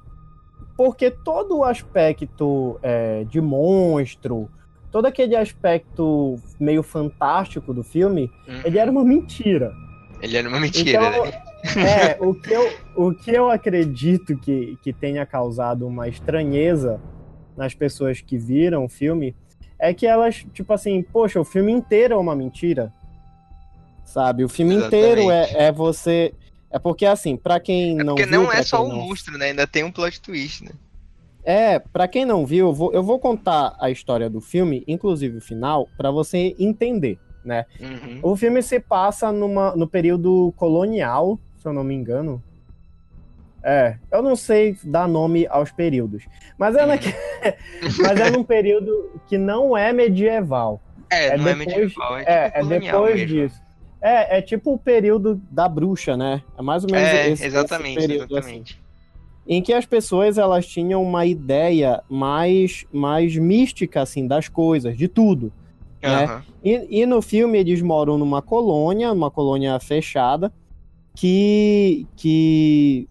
porque todo o aspecto é, de monstro, todo aquele aspecto meio fantástico do filme, uhum. ele era uma mentira. Ele era uma mentira, então, né? É, o que eu, o que eu acredito que, que tenha causado uma estranheza nas pessoas que viram o filme é que elas, tipo assim, poxa, o filme inteiro é uma mentira. Sabe? O filme Exatamente. inteiro é, é você é porque, assim, para quem é não porque viu... não é só o não... monstro, né? Ainda tem um plot twist, né? É, para quem não viu, eu vou, eu vou, contar a história do filme, inclusive o final, para você entender, né? Uhum. O filme se passa numa, no período colonial, se eu não me engano. É, eu não sei dar nome aos períodos, mas é, uhum. mas é num período que não é medieval. É, é não é depois, é medieval, é, tipo é, é depois mesmo. disso. É, é tipo o período da bruxa, né? É mais ou menos é, esse, exatamente, esse período, exatamente. Assim, em que as pessoas elas tinham uma ideia mais, mais mística, assim, das coisas, de tudo. Uhum. Né? E, e no filme eles moram numa colônia, uma colônia fechada, que, que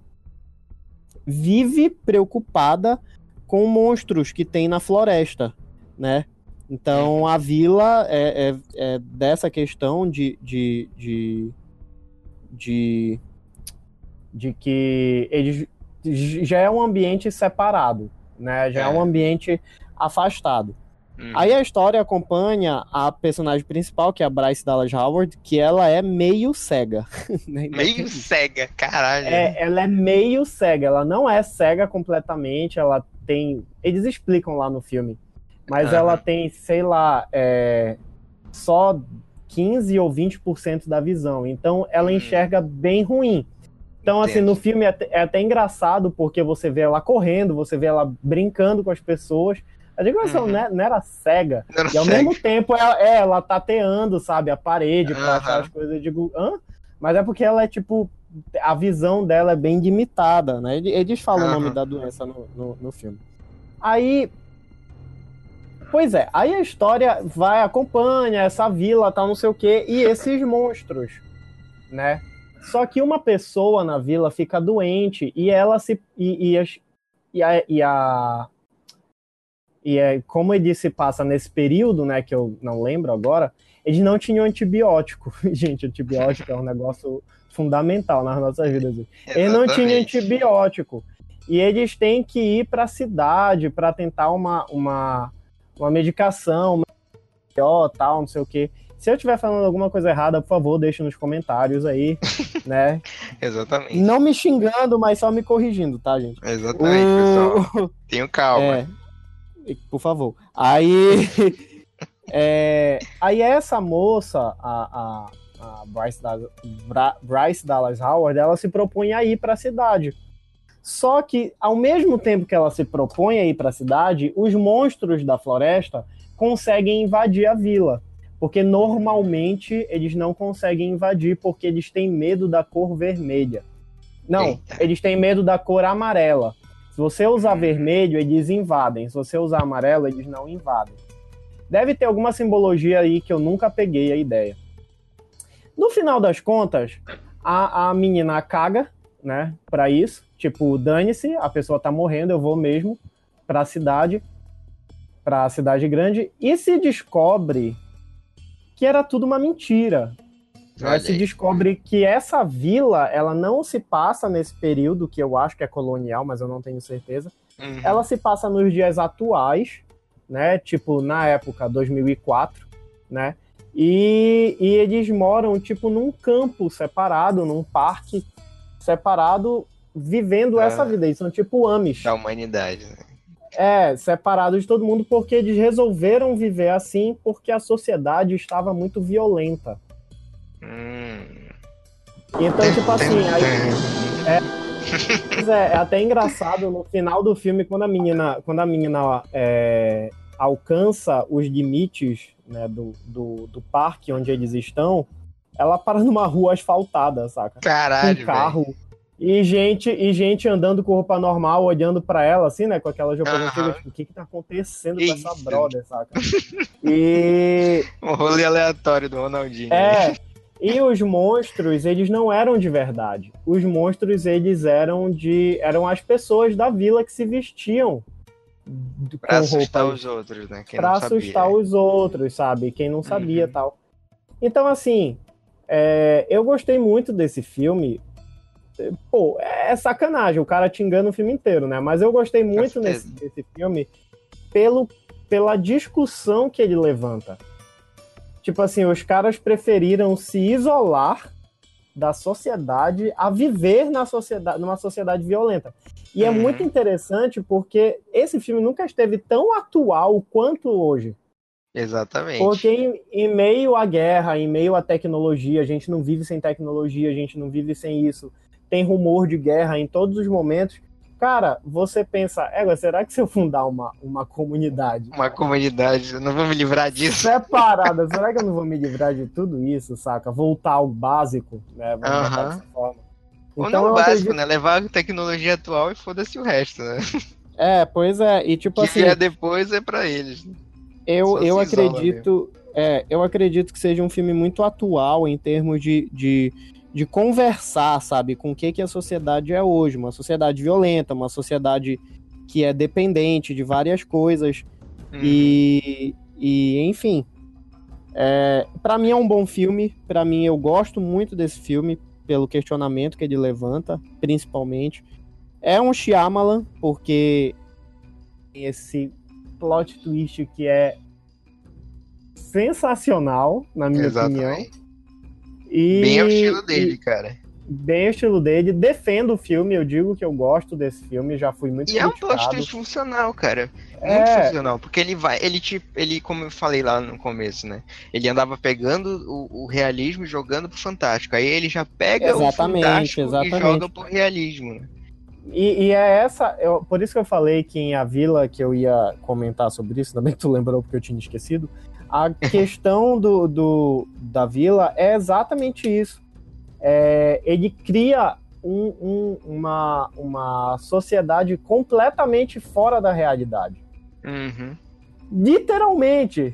vive preocupada com monstros que tem na floresta, né? Então a vila é, é, é dessa questão de, de, de, de, de que eles já é um ambiente separado, né? Já é, é um ambiente afastado. Hum. Aí a história acompanha a personagem principal, que é a Bryce Dallas Howard, que ela é meio cega. Né? meio cega, caralho. É, ela é meio cega, ela não é cega completamente, ela tem. Eles explicam lá no filme mas uhum. ela tem, sei lá, é, só 15 ou 20% da visão. Então ela uhum. enxerga bem ruim. Então, Entendo. assim, no filme é, é, até engraçado porque você vê ela correndo, você vê ela brincando com as pessoas, A decoração Uhum. né, não era cega. Não era E ao cego. mesmo tempo ela, é, ela tateando, sabe, a parede pra achar as coisas. Eu digo, hã? Mas é porque ela é tipo. A visão dela é bem limitada, né? Ele- Eles falam o nome da doença no, no, no filme. Aí. Pois é, aí a história vai, acompanha essa vila, tal, não sei o quê, e esses monstros, né? Só que uma pessoa na vila fica doente e ela se. E, e, as- e a, e a e é, como ele se passa nesse período, né, que eu não lembro agora, eles não tinham antibiótico. Gente, antibiótico é um negócio fundamental nas nossas vidas. Eles não tinham antibiótico. E eles têm que ir para a cidade para tentar uma, uma, uma medicação melhor, tal, não sei o quê. Se eu estiver falando alguma coisa errada, por favor, deixe nos comentários aí, né? Exatamente. Não me xingando, mas só me corrigindo, tá, gente? Exatamente, pessoal. Tenho calma. é, por favor. Aí, é, aí essa moça, a, a, a Bryce, Dallas, Bryce Dallas Howard, ela se propõe a ir para a cidade. Só que, ao mesmo tempo que ela se propõe a ir para a cidade, os monstros da floresta conseguem invadir a vila. Porque normalmente eles não conseguem invadir porque eles têm medo da cor vermelha. Não, Eita. eles têm medo da cor amarela. Se você usar vermelho, eles invadem. Se você usar amarelo, eles não invadem. Deve ter alguma simbologia aí que eu nunca peguei a ideia. No final das contas, a, a menina caga, né, pra isso. Tipo, dane-se, a pessoa tá morrendo, eu vou mesmo pra cidade, pra cidade grande, e se descobre que era tudo uma mentira. Né? Se descobre que essa vila, ela não se passa nesse período, que eu acho que é colonial, mas eu não tenho certeza. Uhum. Ela se passa nos dias atuais, né? Tipo, na época 2004, né? E, e eles moram, tipo, num campo separado, num parque separado, vivendo Ah. essa vida. Eles são tipo Amish. Da humanidade. né? É, separados de todo mundo, porque eles resolveram viver assim porque a sociedade estava muito violenta. Hum. Então, tipo assim, aí, Pois é, é até engraçado no final do filme, quando a menina, quando a menina é, alcança os limites né, do, do, do parque onde eles estão, ela para numa rua asfaltada, saca? Caralho, com carro. E gente, e gente andando com roupa normal, olhando pra ela, assim, né? Com Aham. antigas, tipo, o que que tá acontecendo Que com essa isso? brother, saca? E. Um rolê aleatório do Ronaldinho. é, e os monstros, eles não eram de verdade. Os monstros, eles eram de. eram as pessoas da vila que se vestiam Pra assustar roupas os outros, né? Quem pra não sabia. assustar os outros, sabe? Quem não sabia Uhum. tal. Então, assim, é, eu gostei muito desse filme. Pô, é sacanagem, o cara te engana o filme inteiro, né? Mas eu gostei muito nesse, desse filme pelo, pela discussão que ele levanta. Tipo assim, os caras preferiram se isolar da sociedade a viver na sociedade, numa sociedade violenta. E é Uhum. muito interessante porque esse filme nunca esteve tão atual quanto hoje. Exatamente. Porque em, em meio à guerra, em meio à tecnologia, a gente não vive sem tecnologia, a gente não vive sem isso. Tem rumor de guerra em todos os momentos. Cara, você pensa, égua, será que se eu fundar uma, uma comunidade Uma comunidade, eu não vou me livrar disso. separada, será que eu não vou me livrar de tudo isso, saca? Voltar ao básico, né? Vamos botar Aham. dessa forma. Ou Então não eu o básico, acredito- né? Levar a tecnologia atual e foda-se o resto, né? É, pois é. E tipo que assim, vier depois é pra eles. Eu, eu acredito. É, eu acredito que seja um filme muito atual em termos de, de, de conversar, sabe, com o que, que a sociedade é hoje. Uma sociedade violenta, uma sociedade que é dependente de várias coisas. Uhum. E, e enfim. É, para mim é um bom filme. Para mim, eu gosto muito desse filme, pelo questionamento que ele levanta, principalmente. É um Shyamalan, porque esse plot twist que é sensacional, na minha opinião. Exatamente. E, Bem ao estilo e- dele, cara. bem ao estilo dele. Defendo o filme, eu digo que eu gosto desse filme, já fui muito E é um plot criticado. twist funcional, cara. Muito É. funcional. Porque ele vai, ele tipo, ele, como eu falei lá no começo, né? Ele andava pegando o, o realismo e jogando pro fantástico. Aí ele já pega Exatamente, o fantástico exatamente. e joga pro realismo, né? E, e é essa, eu, por isso que eu falei que em A Vila, que eu ia comentar sobre isso, também tu lembrou porque eu tinha esquecido, a questão do, do da Vila é exatamente isso. É, ele cria um, um, uma, uma sociedade completamente fora da realidade. Uhum. Literalmente.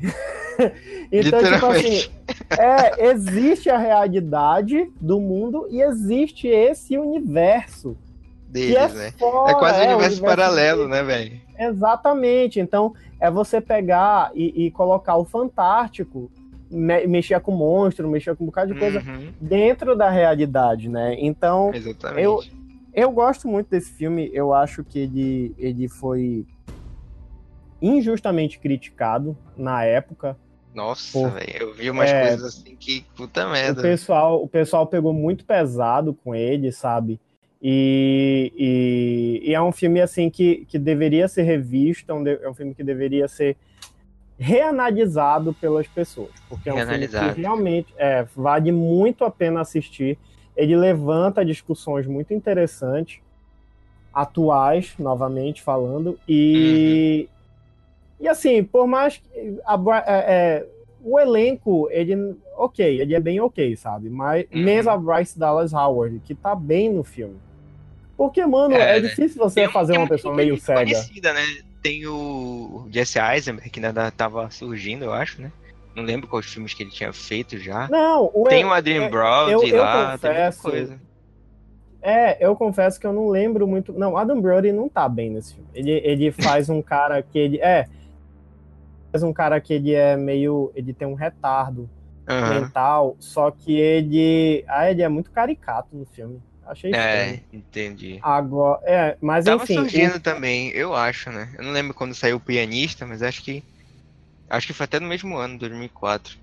então, tipo assim, é, existe a realidade do mundo e existe esse universo. Deles, é né? Fora, é quase um universo, universo paralelo, né, velho? Exatamente. Então, é você pegar e, e colocar o fantástico me mexer com monstro, mexer com um bocado de coisa uhum. dentro da realidade, né? Então, Exatamente. eu eu gosto muito desse filme. Eu acho que ele ele foi injustamente criticado na época. Nossa, velho, eu vi umas é, coisas assim que puta merda. O pessoal, o pessoal pegou muito pesado com ele, sabe? E, e, e, é um filme assim que, que deveria ser revisto, é um filme que deveria ser reanalisado pelas pessoas, porque é um filme que realmente é, vale muito a pena assistir. Ele levanta discussões muito interessantes, atuais, novamente falando, e uhum. e assim, por mais que a, é, é, o elenco, ele ok, ele é bem ok, sabe? Mas uhum. mesmo a Bryce Dallas Howard, que tá bem no filme. Porque, mano, é, é difícil você fazer uma pessoa meio cega. Conhecida, né? tem o Jesse Eisenberg, que ainda tava surgindo, eu acho, né? Não lembro quais filmes que ele tinha feito já. Não, o Tem o Adrian é, Brody eu, eu lá, confesso, tem coisa. É, eu confesso que eu não lembro muito. Não, Adam Brody não tá bem nesse filme. Ele, ele faz um cara que ele. É. Faz um cara que ele é meio. Ele tem um retardo uhum. mental, só que ele. Ah, ele é muito caricato no filme. Achei é, estranho. É, entendi. Agora, é, mas Tava enfim. surgindo também, eu acho, né? Eu não lembro quando saiu o Pianista, mas acho que acho que foi até no mesmo ano, 2004.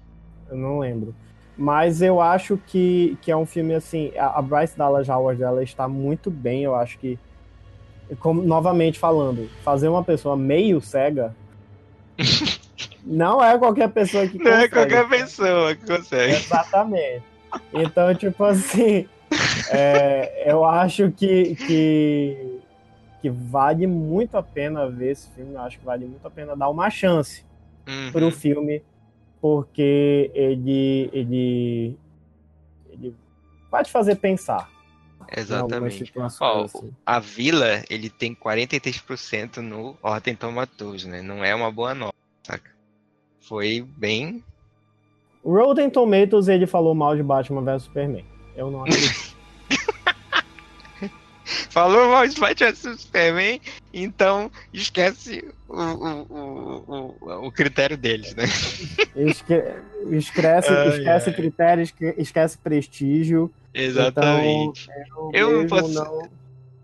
Eu não lembro. Mas eu acho que, que é um filme assim, a, a Bryce Dallas Howard ela está muito bem, eu acho que como novamente falando, fazer uma pessoa meio cega não é qualquer pessoa que consegue. Não é qualquer pessoa que consegue. Exatamente. Então, tipo assim, é, eu acho que, que, que, vale muito a pena ver esse filme. Eu acho que vale muito a pena dar uma chance uhum. para o filme, porque ele, ele, ele vai te fazer pensar. Exatamente. Ó, assim. A Vila, ele tem 43% no Rotten Tomatoes, né? Não é uma boa nota, saca? Foi bem... Rotten Tomatoes, ele falou mal de Batman vs Superman. Eu não acredito. Falou mal de Batman Superman, então esquece o, o, o, o, critério deles, né? Esque, esquece, ai, esquece ai. critério, esquece prestígio. Exatamente. Então, eu, eu não posso. Não...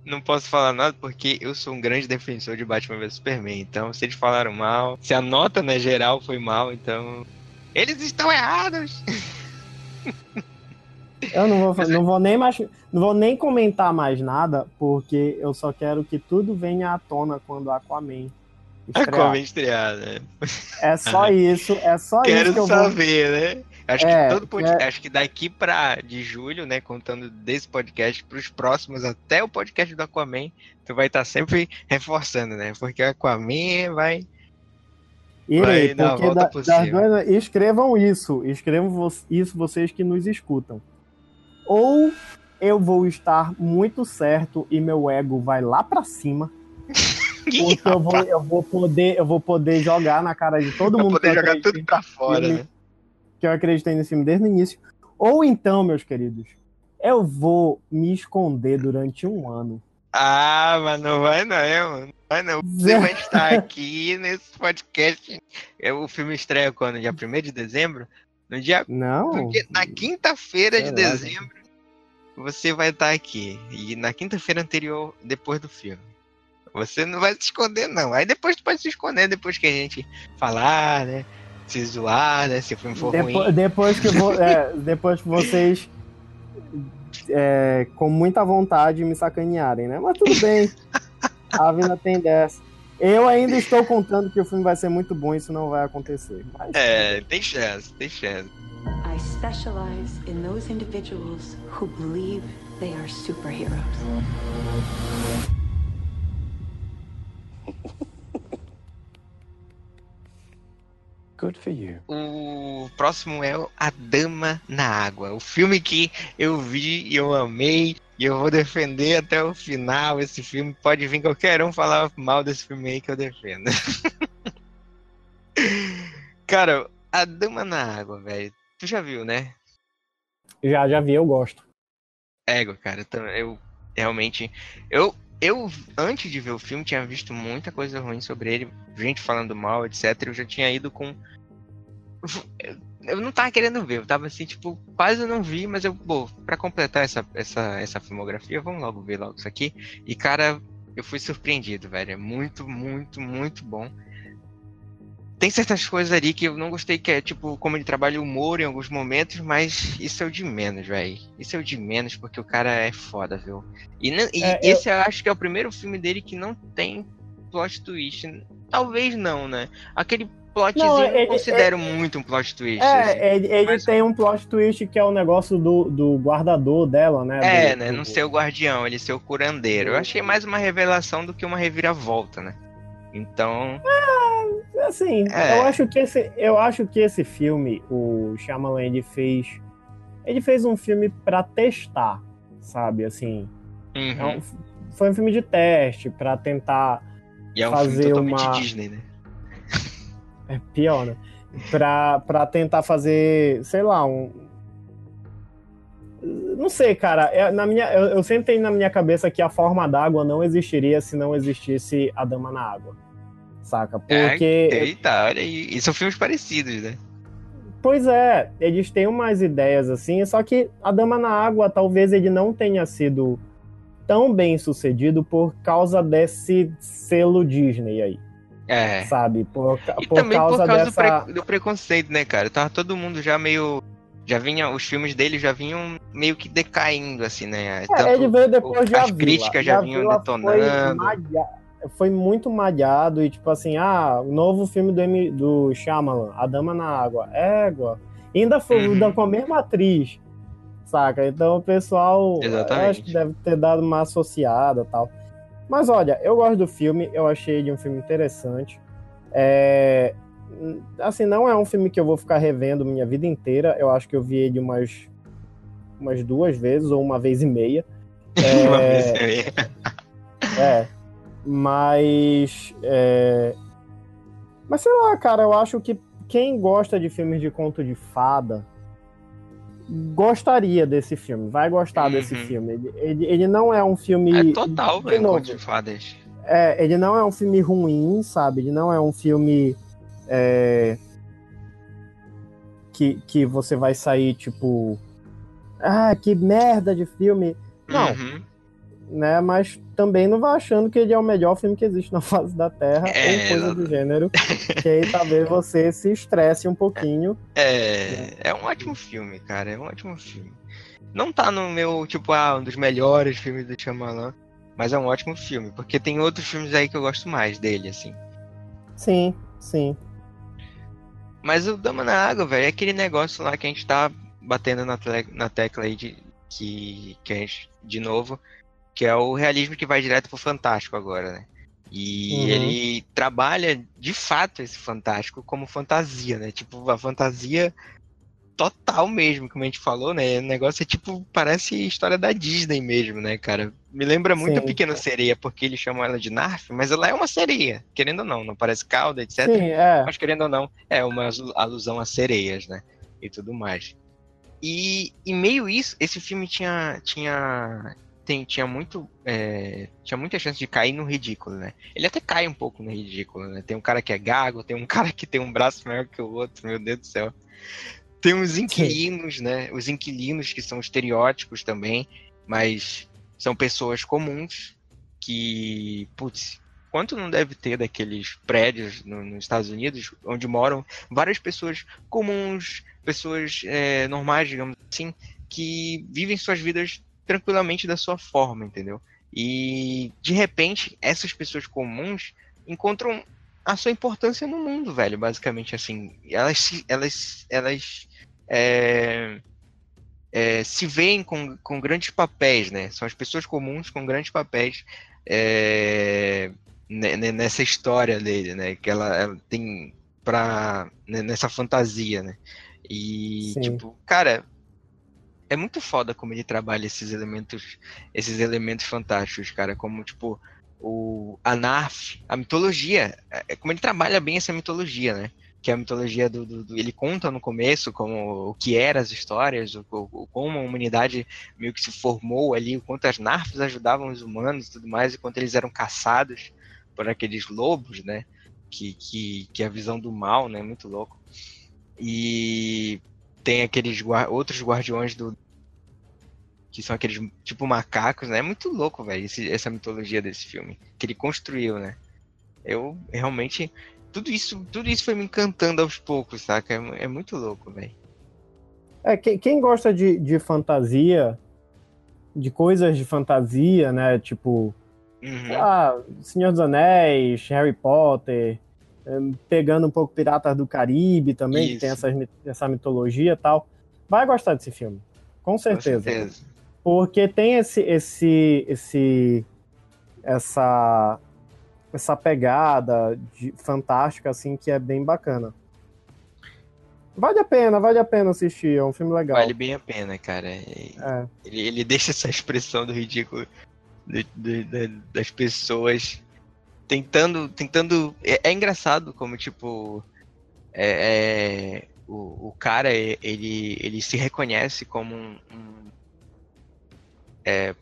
não posso falar nada porque eu sou um grande defensor de Batman vs Superman. Então, se eles falaram mal, se a nota né, geral foi mal, então. Eles estão errados! Eu não vou, não vou nem mais, não vou nem comentar mais nada, porque eu só quero que tudo venha à tona quando Aquaman estrear. Aquaman estrear, né? É só isso, é só quero isso que eu saber, vou... né? Acho é, que todo podcast, é... acho que daqui para de julho, né, contando desse podcast para os próximos até o podcast do Aquaman, tu vai estar tá sempre reforçando, né? Porque o Aquaman vai Irei, porque da, das duas, escrevam isso, escrevam isso vocês que nos escutam ou eu vou estar muito certo e meu ego vai lá para cima. Porque eu vou, eu vou poder, eu vou poder jogar na cara de todo mundo. Poder jogar tudo pra fora, filme, né? Que eu acreditei nesse filme desde o início. Ou então, meus queridos, eu vou me esconder durante um ano. Ah, mas não vai não, mano. Vai não. Você vai estar aqui nesse podcast. O filme estreia quando? Dia 1 de dezembro? No dia. Não. na quinta-feira de dezembro, você vai estar aqui. E na quinta-feira anterior, depois do filme. Você não vai se esconder, não. Aí depois tu pode se esconder depois que a gente falar, né? Se zoar, né? Se o filme for depois, ruim. Depois que, vo é, depois que vocês, é, com muita vontade, me sacanearem, né? Mas tudo bem. a vida tem dessa. Eu ainda estou contando que o filme vai ser muito bom e isso não vai acontecer. Mas... É, tem chance, tem chance. I specialize in those individuals who believe they are superheroes. Good for you. O próximo é A Dama na Água. O filme que eu vi e eu amei. E eu vou defender até o final esse filme. Pode vir qualquer um falar mal desse filme aí que eu defendo. Cara, A Dama na Água, velho. Tu já viu, né? Já, já vi, eu gosto. Ego, cara. Eu realmente. Eu, eu, antes de ver o filme, tinha visto muita coisa ruim sobre ele. Gente falando mal, etc. Eu já tinha ido com. Eu não tava querendo ver, eu tava assim, tipo, quase não vi, mas eu, pô, pra completar essa, essa, essa filmografia, vamos logo ver logo isso aqui. E, cara, eu fui surpreendido, velho. É muito, muito, muito bom tem certas coisas ali que eu não gostei, que é tipo, como ele trabalha o humor em alguns momentos, mas isso é o de menos, velho. Isso é o de menos, porque o cara é foda, viu? E, e é, esse eu... eu acho que é o primeiro filme dele que não tem plot twist. Talvez não, né? Aquele plotzinho não, ele, eu considero ele, muito um plot twist. É, assim. ele, ele mas... tem um plot twist que é o negócio do, do guardador dela, né? É, do, né? Do... Não ser o guardião, ele ser o curandeiro. Eu achei mais uma revelação do que uma reviravolta, né? Então. É, assim, é. eu acho que esse, eu acho que esse filme, o Shyamalan ele fez, ele fez um filme para testar, sabe, assim. Uhum. É um, foi um filme de teste para tentar e é um fazer filme uma Disney, né? É pior, né? Pra, pra tentar fazer, sei lá, um, não sei, cara. É, na minha, eu, eu, sempre tenho na minha cabeça que a forma d'água não existiria se não existisse a Dama na Água. Saca? Porque. É, eita, olha aí. E são filmes parecidos, né? Pois é, eles têm umas ideias assim, só que a Dama na Água talvez ele não tenha sido tão bem sucedido por causa desse selo Disney aí. É. Sabe? Por, e por também causa por causa dessa... do, pre, do preconceito, né, cara? Tava todo mundo já meio já vinha, os filmes dele já vinham meio que decaindo, assim, né? É, Tanto, ele veio depois de As críticas já, vinham detonando. Foi, foi, muito malhado e tipo assim, ah, o novo filme do, M, do Shyamalan, A Dama na Água, égua. ainda foi uhum. com a mesma atriz, saca? Então o pessoal acho que deve ter dado uma associada tal. Mas olha, eu gosto do filme, eu achei ele um filme interessante. É, assim, não é um filme que eu vou ficar revendo minha vida inteira. Eu acho que eu vi ele umas, umas duas vezes ou uma vez e meia. É, uma vez e meia. é. Mas. É, mas sei lá, cara, eu acho que quem gosta de filmes de conto de fada gostaria desse filme, vai gostar uhum. desse filme. Ele, ele, ele, não é um filme. É total, velho, fadas. É, ele não é um filme ruim, sabe? Ele não é um filme é, que, que você vai sair tipo. Ah, que merda de filme. Não. Uhum. Né, mas também não vai achando que ele é o melhor filme que existe na face da Terra, é, ou coisa do gênero. que aí talvez você se estresse um pouquinho. É, é um ótimo filme, cara. É um ótimo filme. Não tá no meu, tipo, ah, um dos melhores filmes do Shyamalan, mas é um ótimo filme, porque tem outros filmes aí que eu gosto mais dele, assim. Sim, sim. Mas o Dama na Água, velho, é aquele negócio lá que a gente tá batendo na, na tecla aí de, que, que a gente, de novo, que é o realismo que vai direto pro fantástico agora, né? E uhum. ele trabalha de fato esse fantástico como fantasia, né? Tipo, a fantasia total mesmo, como a gente falou, né? O negócio é tipo, parece história da Disney mesmo, né, cara? Me lembra muito Sim. a Pequena Sereia, porque eles chamam ela de Narf, mas ela é uma sereia, querendo ou não, não parece cauda, etc. Sim, é. Mas querendo ou não, é uma alusão a sereias, né? E tudo mais. E, e meio isso, esse filme tinha, tinha, tem, tinha muito, é, tinha muita chance de cair no ridículo, né? Ele até cai um pouco no ridículo, né? Tem um cara que é gago, tem um cara que tem um braço maior que o outro, meu Deus do céu. Tem os inquilinos, Sim. né? Os inquilinos que são estereótipos também, mas são pessoas comuns que, putz, quanto não deve ter daqueles prédios no, nos Estados Unidos onde moram várias pessoas comuns, pessoas é, normais, digamos assim, que vivem suas vidas tranquilamente da sua forma, entendeu? E de repente essas pessoas comuns encontram a sua importância no mundo, velho, basicamente assim. Elas elas elas é, é, se veem com, com grandes papéis, né? São as pessoas comuns com grandes papéis é, nessa história dele, né? Que ela, ela tem para né, nessa fantasia, né? E Sim. tipo, cara, é muito foda como ele trabalha esses elementos, esses elementos fantásticos, cara, como tipo o a Narf, a mitologia, é, é como ele trabalha bem essa mitologia, né? que é a mitologia do, do, do, ele conta no começo como o que eram as histórias, o, o, como a humanidade meio que se formou ali, o quanto as narfes ajudavam os humanos e tudo mais, e quanto eles eram caçados por aqueles lobos, né? Que, que, que é a visão do mal, né? Muito louco. E tem aqueles outros guardiões do que são aqueles tipo macacos, né? É muito louco, velho, essa mitologia desse filme que ele construiu, né? Eu realmente tudo isso, tudo isso foi me encantando aos poucos, saca? É, é muito louco, velho. É, quem, quem gosta de, de fantasia, de coisas de fantasia, né? Tipo, uhum. ah, Senhor dos Anéis, Harry Potter, é, pegando um pouco Piratas do Caribe também, Isso. que tem essa, essa mitologia e tal, vai gostar desse filme. Com certeza. Com certeza. Porque tem esse, esse, esse, essa essa pegada de, fantástica, assim, que é bem bacana. Vale a pena, vale a pena assistir, é um filme legal. Vale bem a pena, cara. É. Ele, ele deixa essa expressão do ridículo de, de, de, das pessoas tentando. tentando é, é engraçado como, tipo. É, é, o, o cara, ele, ele se reconhece como um. um é,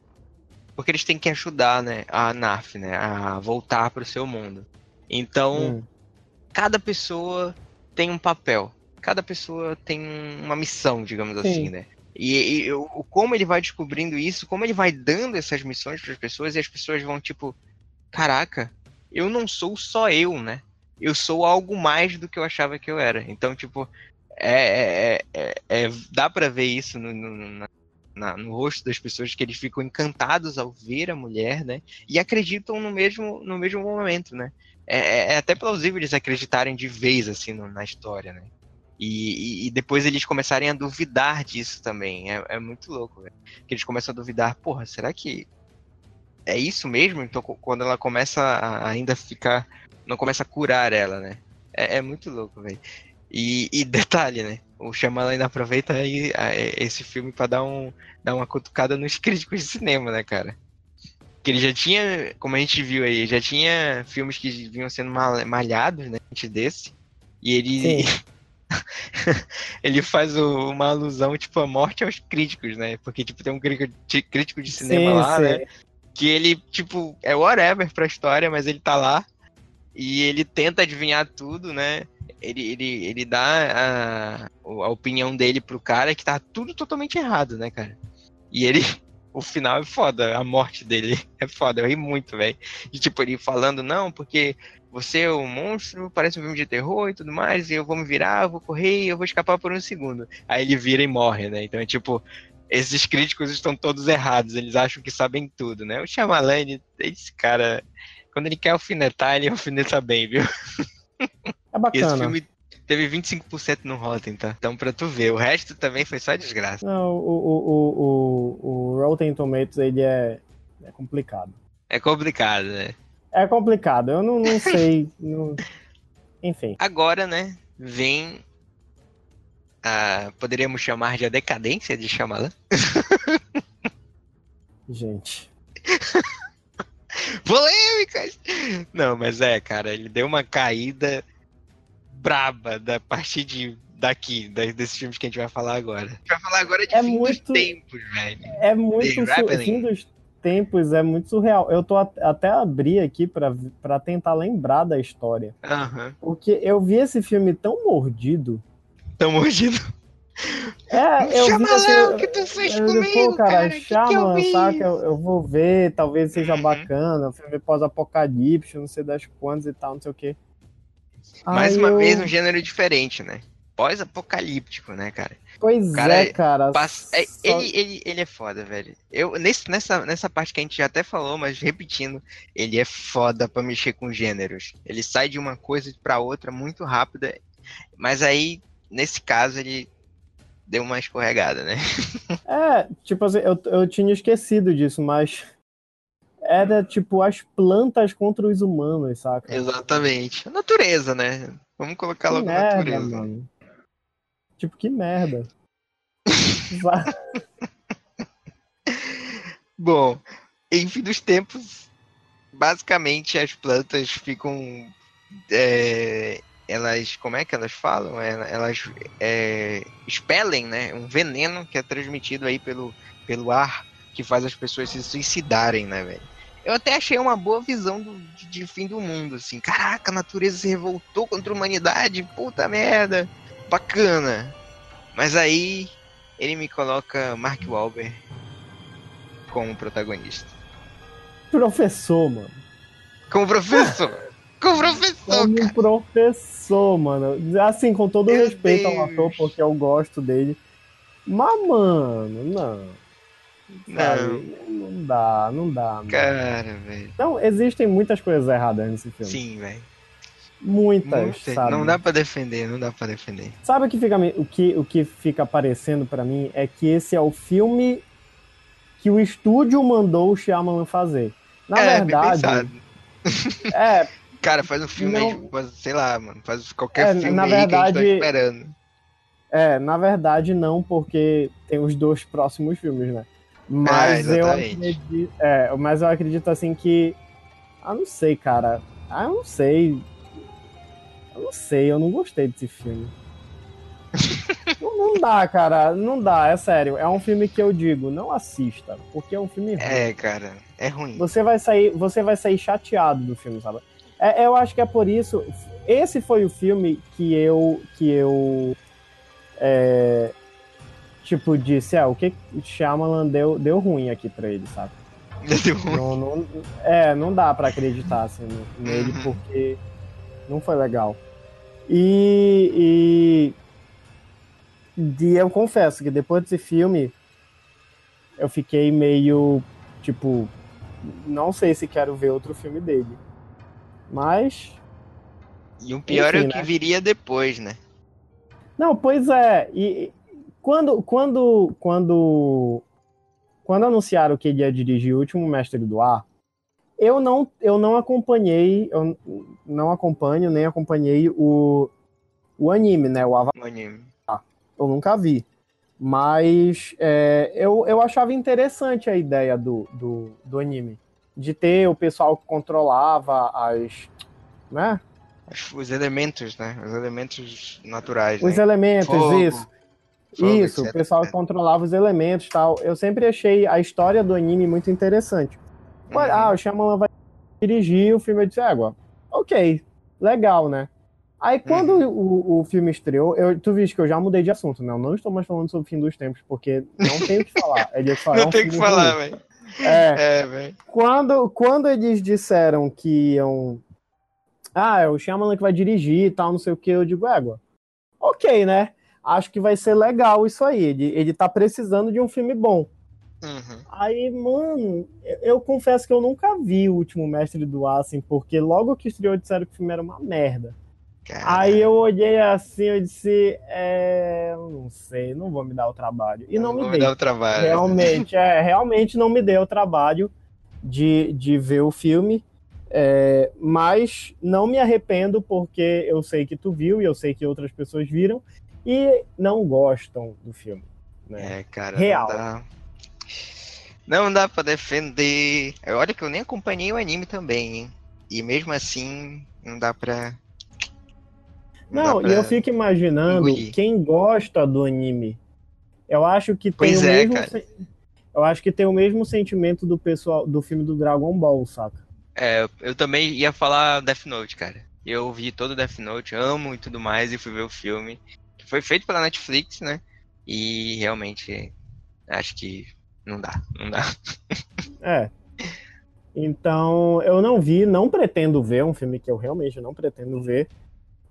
porque eles têm que ajudar, né, a NAF, né, a voltar para o seu mundo. Então, hum. cada pessoa tem um papel, cada pessoa tem uma missão, digamos Sim. assim, né? E, e o, como ele vai descobrindo isso, como ele vai dando essas missões para as pessoas e as pessoas vão tipo, caraca, eu não sou só eu, né? Eu sou algo mais do que eu achava que eu era. Então, tipo, é, é, é, é dá para ver isso no, no, na, no rosto das pessoas que eles ficam encantados ao ver a mulher, né? E acreditam no mesmo, no mesmo momento, né? É, é, é até plausível eles acreditarem de vez, assim, no, na história, né? E, e, e, depois eles começarem a duvidar disso também. É, é muito louco, velho. Que eles começam a duvidar, porra, será que é isso mesmo? Então, quando ela começa a ainda ficar. Não começa a curar ela, né? É, é muito louco, velho. E, e, detalhe, né? O Shyamalan ainda aproveita aí, esse filme para dar, um, dar uma cutucada nos críticos de cinema, né, cara? Que ele já tinha, como a gente viu aí, já tinha filmes que vinham sendo malhados, né, antes desse. E ele ele faz o, uma alusão, tipo, a morte aos críticos, né? Porque, tipo, tem um crítico de, crítico de cinema sim, lá, sim. né? Que ele, tipo, é whatever pra história, mas ele tá lá e ele tenta adivinhar tudo, né? ele, ele, ele dá a, a opinião dele pro cara que tá tudo totalmente errado, né, cara? E ele. O final é foda, a morte dele é foda, eu ri muito, velho. Tipo, ele falando, não, porque você é um monstro, parece um filme de terror e tudo mais, e eu vou me virar, eu vou correr eu vou escapar por um segundo. Aí ele vira e morre, né? Então é tipo, esses críticos estão todos errados, eles acham que sabem tudo, né? O Shyamalan, esse cara, quando ele quer alfinetar, ele alfineta bem, viu? É bacana. Esse filme teve 25% no Rotten, tá? Então pra tu ver, o resto também foi só desgraça. Não, o, o, o, o Rotten Tomatoes, ele é, é complicado. É complicado, né? É complicado, eu não, não sei. não... Enfim. Agora, né, vem a. Poderíamos chamar de a decadência de Shyamalan? Gente. Polêmicas! Não, mas é, cara, ele deu uma caída braba da partir de daqui, desses filmes que a gente vai falar agora. A gente vai falar agora de é fim muito, dos tempos, velho. É muito fim dos tempos, é muito surreal. Eu tô até abri aqui para tentar lembrar da história. Uhum. Porque eu vi esse filme tão mordido. Tão mordido? É, eu chama vi lá o que tu fez eu, comigo, pô, cara, cara chama, que que saca? Eu, eu, vou ver, talvez seja uhum. bacana, filme pós-apocalipse, não sei das quantas e tal, não sei o quê. Mais Ai, uma eu... vez um gênero diferente, né? Pós-apocalíptico, né, cara? Pois cara, é, cara. Passa... É, Só... Ele, ele, ele é foda, velho. Eu, nesse, nessa, nessa parte que a gente já até falou, mas repetindo, ele é foda pra mexer com gêneros. Ele sai de uma coisa pra outra muito rápida. Mas aí, nesse caso, ele deu uma escorregada, né? É, tipo assim, eu, eu tinha esquecido disso, mas era tipo as plantas contra os humanos, saca? Exatamente. A natureza, né? Vamos colocar Que logo a merda, natureza. mano. Tipo, que merda. Bom, em fim dos tempos, basicamente as plantas ficam. é, elas. Como é que elas falam? Ela- Elas é, expelem, né? Um veneno que é transmitido aí pelo, pelo ar que faz as pessoas se suicidarem, né, velho? Eu até achei uma boa visão do, de, de fim do mundo, assim. Caraca, a natureza se revoltou contra a humanidade, puta merda. Bacana. Mas aí ele me coloca Mark Wahlberg como protagonista. Professor, mano. Como professor! como professor, Como um cara! professor, mano. Assim, com todo Meu respeito ao Deus. ator, porque eu gosto dele. Mas, mano, não. Sabe? Não dá, não dá. Mano. Cara, velho. Não, existem muitas coisas erradas nesse filme. Sim, velho. Muitas, Muita- sabe? Não dá pra defender, não dá pra defender. Sabe o que fica, o que, o que fica aparecendo pra mim é que esse é o filme que o estúdio mandou o Shyamalan fazer. Na é, verdade, é, Cara, faz um filme aí, Não. faz- sei lá, mano. Faz qualquer É, filme na aí que a gente tá verdade- esperando. é, na verdade não, porque tem os dois próximos filmes, né? Mas É, eu acredito, é, mas eu acredito assim que, ah, não sei, cara, ah, eu não sei, eu não sei, eu não gostei desse filme. não, não dá, cara, não dá, é sério. É um filme que eu digo, não assista, porque é um filme ruim. É, cara, é ruim. Você vai sair, você vai sair chateado do filme, sabe? É, eu acho que é por isso. Esse foi o filme que eu que eu é, tipo disse, ah, o que o Shyamalan deu, deu ruim aqui pra ele, sabe? Deu ruim. Não, não- é, não dá pra acreditar assim, nele Uhum. porque não foi legal. E, e, e eu confesso que depois desse filme eu fiquei meio tipo, não sei se quero ver outro filme dele. Mas E o pior é Enfim, o que né? viria depois, né? Não, pois é. E e quando, quando, quando, quando anunciaram que ele ia dirigir o último Mestre do Ar, eu não, eu não acompanhei, eu não acompanho nem acompanhei o, o anime, né? O Avatar, O anime. eu nunca vi. Mas é, eu, eu achava interessante a ideia do, do, do anime. De ter o pessoal que controlava as. Né? Os- Os elementos, né? Os elementos naturais. Os né? elementos, Fogo, isso. fogo, Isso, etc. o pessoal que controlava os elementos e tal. Eu sempre achei a história do anime muito interessante. Uhum. Ah, o Shyamalan vai dirigir o filme. Eu disse, égua, ok, legal, né? Aí quando Uhum. o, o filme estreou, eu, tu viste que eu já mudei de assunto, né? Eu não estou mais falando sobre o fim dos tempos, porque não tenho o que falar. Ele só é Não um tem o que falar, velho. É, É, velho. quando, quando eles disseram que iam. Ah, é o Shyamalan que vai dirigir e tal, não sei o que, eu digo, égua. Ok, né? Acho que vai ser legal isso aí. Ele, ele tá precisando de um filme bom. Uhum. Aí, mano, eu, eu confesso que eu nunca vi o último Mestre do Ar, assim, porque logo que estreou disseram que o filme era uma merda. Aí eu olhei assim, eu disse, é, não sei, não vou me dar o trabalho. E não, me vou dei. dar o trabalho. Realmente, é, realmente não me deu o trabalho de, de ver o filme. é, mas não me arrependo porque eu sei que tu viu e eu sei que outras pessoas viram e não gostam do filme. Né? É, cara. Real. Não dá, não dá pra defender. Olha que eu nem acompanhei o anime também, hein? E mesmo assim, não dá pra. Não, e eu fico imaginando engolir. quem gosta do anime. Eu acho que tem Pois o é, mesmo. cara. sen- Eu acho que tem o mesmo sentimento do pessoal do filme do Dragon Ball, saca? É, eu também ia falar Death Note, cara. Eu vi todo Death Note, amo e tudo mais, e fui ver o filme. Que foi feito pela Netflix, né? E realmente acho que não dá, não dá. É. Então, eu não vi, não pretendo ver, um filme que eu realmente não pretendo ver.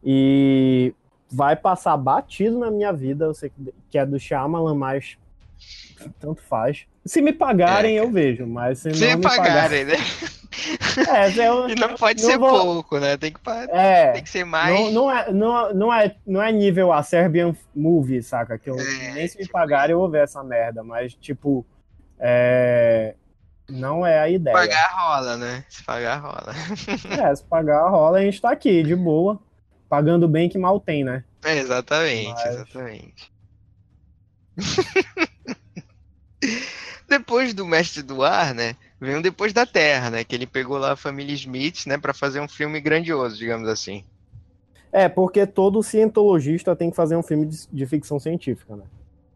E vai passar batido na minha vida. Eu sei que- é do Shyamalan, mas tanto faz. Se me pagarem, É, eu vejo, mas se, Se não me pagarem, né? É, se eu- E não pode não ser vou- pouco, né? Tem que, é, tem que ser mais. não, não, é, não, não, é, não é nível a Serbian Movie, saca? Que eu, É, nem se me tipo pagarem eu vou ver essa merda, mas, tipo, é, não é a ideia. pagar rola, né? Se pagar rola. É, se pagar rola, a gente tá aqui, de boa. Pagando bem que mal tem, né? É, exatamente, Mas- exatamente. Depois do Mestre do Ar, né? Vem o Depois da Terra, né? Que ele pegou lá a família Smith, né? Pra fazer um filme grandioso, digamos assim. É, porque todo cientologista tem que fazer um filme de, de ficção científica, né?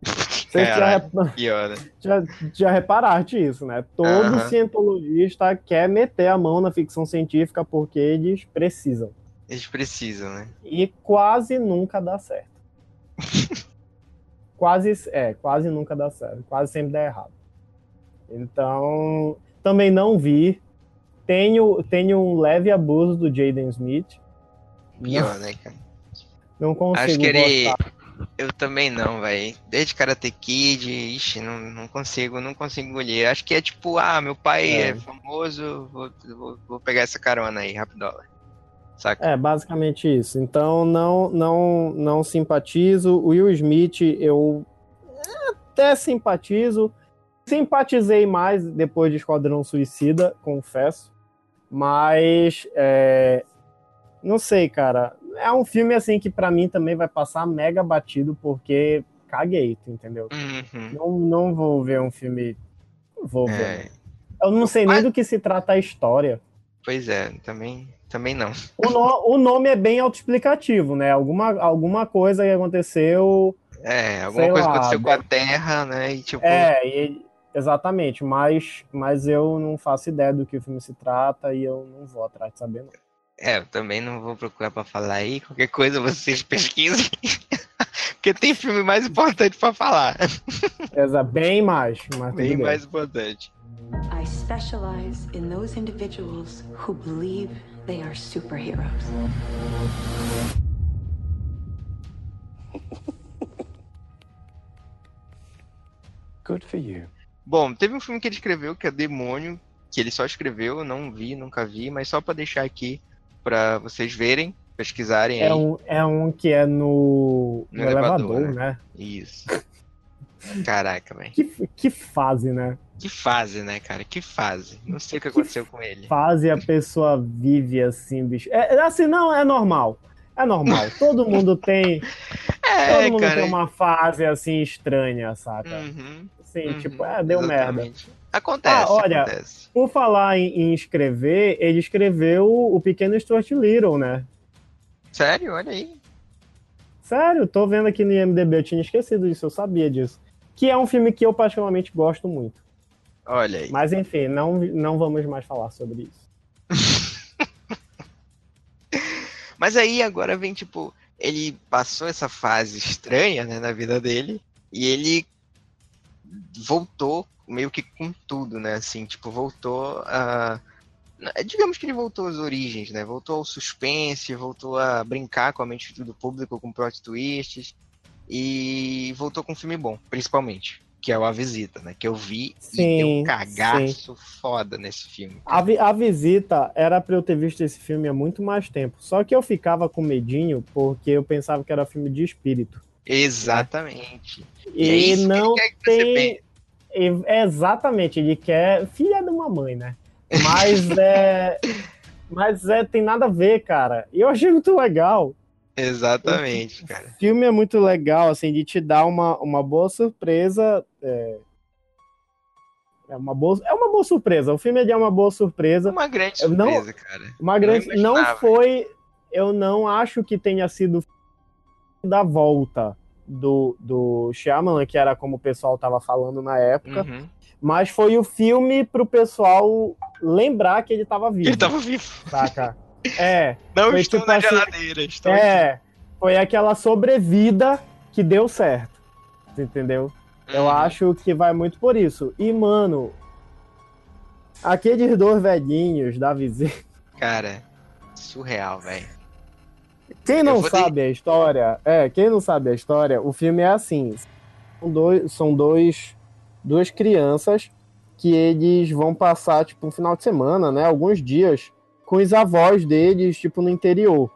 Vocês já, já, já reparaste isso, né? Todo cientologista quer meter a mão na ficção científica porque eles precisam. Eles precisam, né? E quase nunca dá certo. quase, é, quase nunca dá certo. Quase sempre dá errado. Então, também não vi. Tenho, tenho um leve abuso do Jaden Smith. Pior, né, cara? Não, não consigo Acho que ele. gostar. Eu também não, velho. Desde Karate Kid, ixi, não, não consigo, não consigo engolir. Acho que é tipo, ah, meu pai é, É. famoso, vou, vou, vou pegar essa carona aí, rapidola. Saca? É, basicamente isso. Então, não, não, não simpatizo. O Will Smith, eu até simpatizo. Simpatizei mais depois de Esquadrão Suicida, confesso. Mas, é, não sei, cara. É um filme, assim, que pra mim também vai passar mega batido, porque caguei, entendeu? Uhum. Não, não vou ver um filme... Não vou ver. É, Eu não sei nem do que se trata a história. pois é, também, também não. O, no- o nome é bem autoexplicativo, né? Alguma, alguma coisa que aconteceu. É, alguma Sei coisa lá, aconteceu com né? a Terra, né? E tipo, É, e- exatamente, mas, mas eu não faço ideia do que o filme se trata e eu não vou atrás de saber, não. é, eu também não vou procurar pra falar aí. Qualquer coisa vocês pesquisem. Porque tem filme mais importante pra falar. Exa, bem mais, mas Bem bem. mais importante. I specialize in those individuals who believe they are superheroes. Good for you. Bom, teve um filme que ele escreveu que é Demônio, que ele só escreveu, eu não vi, nunca vi, mas só pra deixar aqui pra vocês verem, pesquisarem aí. É um, é um que é no, No no elevador, elevador, né? Isso. Caraca, velho. Que, que fase, né? Que fase, né, cara? Que fase. Não sei o que aconteceu com ele. Fase a pessoa vive assim, bicho. É, é assim, não, é normal. É normal. Todo mundo tem. É, todo mundo cara. tem uma fase assim estranha, saca? Uhum, Assim, uhum, tipo, é, deu merda. exatamente. Acontece, Ah, olha, acontece. Por falar em, em escrever, ele escreveu o Pequeno Stuart Little, né? Sério? Olha aí. Sério, tô vendo aqui no IMDB, eu tinha esquecido disso, eu sabia disso. Que é um filme que eu particularmente gosto muito. Olha aí. Mas enfim, não, não vamos mais falar sobre isso. Mas aí agora vem, tipo, ele passou essa fase estranha, né, na vida dele, e ele voltou meio que com tudo, né, assim, tipo, voltou a... Digamos que ele voltou às origens, né, voltou ao suspense, voltou a brincar com a mente do público, com plot twists, e voltou com um filme bom, principalmente, que é o A Visita, né, que eu vi e deu um Sim, cagaço foda nesse filme. A, vi- a visita era pra eu ter visto esse filme há muito mais tempo. Só que eu ficava com medinho porque eu pensava que era filme de espírito. Exatamente. E, é isso que ele não que tem. e- Exatamente, ele quer. Filha de uma mãe, né? Mas é. Mas é, tem nada a ver, cara. E eu achei muito legal. Exatamente, cara. O filme é muito legal, assim, de te dar uma, uma boa surpresa. É... É, uma boa, é uma boa surpresa. O filme é de uma boa surpresa. Uma grande Eu não- surpresa, cara. Uma grande. Não Não foi. Eu não acho que tenha sido da volta do, do Shyamalan, que era como o pessoal tava falando na época. Uhum. Mas foi o filme pro pessoal lembrar que ele tava vivo. Ele tava vivo. Saca? É, Não Foi estou tipo na assim- geladeira. Estou aqui. é. Foi aquela sobrevida que deu certo. Entendeu? Eu Uhum. acho que vai muito por isso. E, mano, aqueles dois velhinhos da vizinha. Cara, surreal, velho. Quem não sabe a história, é, quem não sabe a história, o filme é assim. São dois, são dois duas crianças que eles vão passar, tipo, um final de semana, né? Alguns dias com os avós deles, tipo, no interior.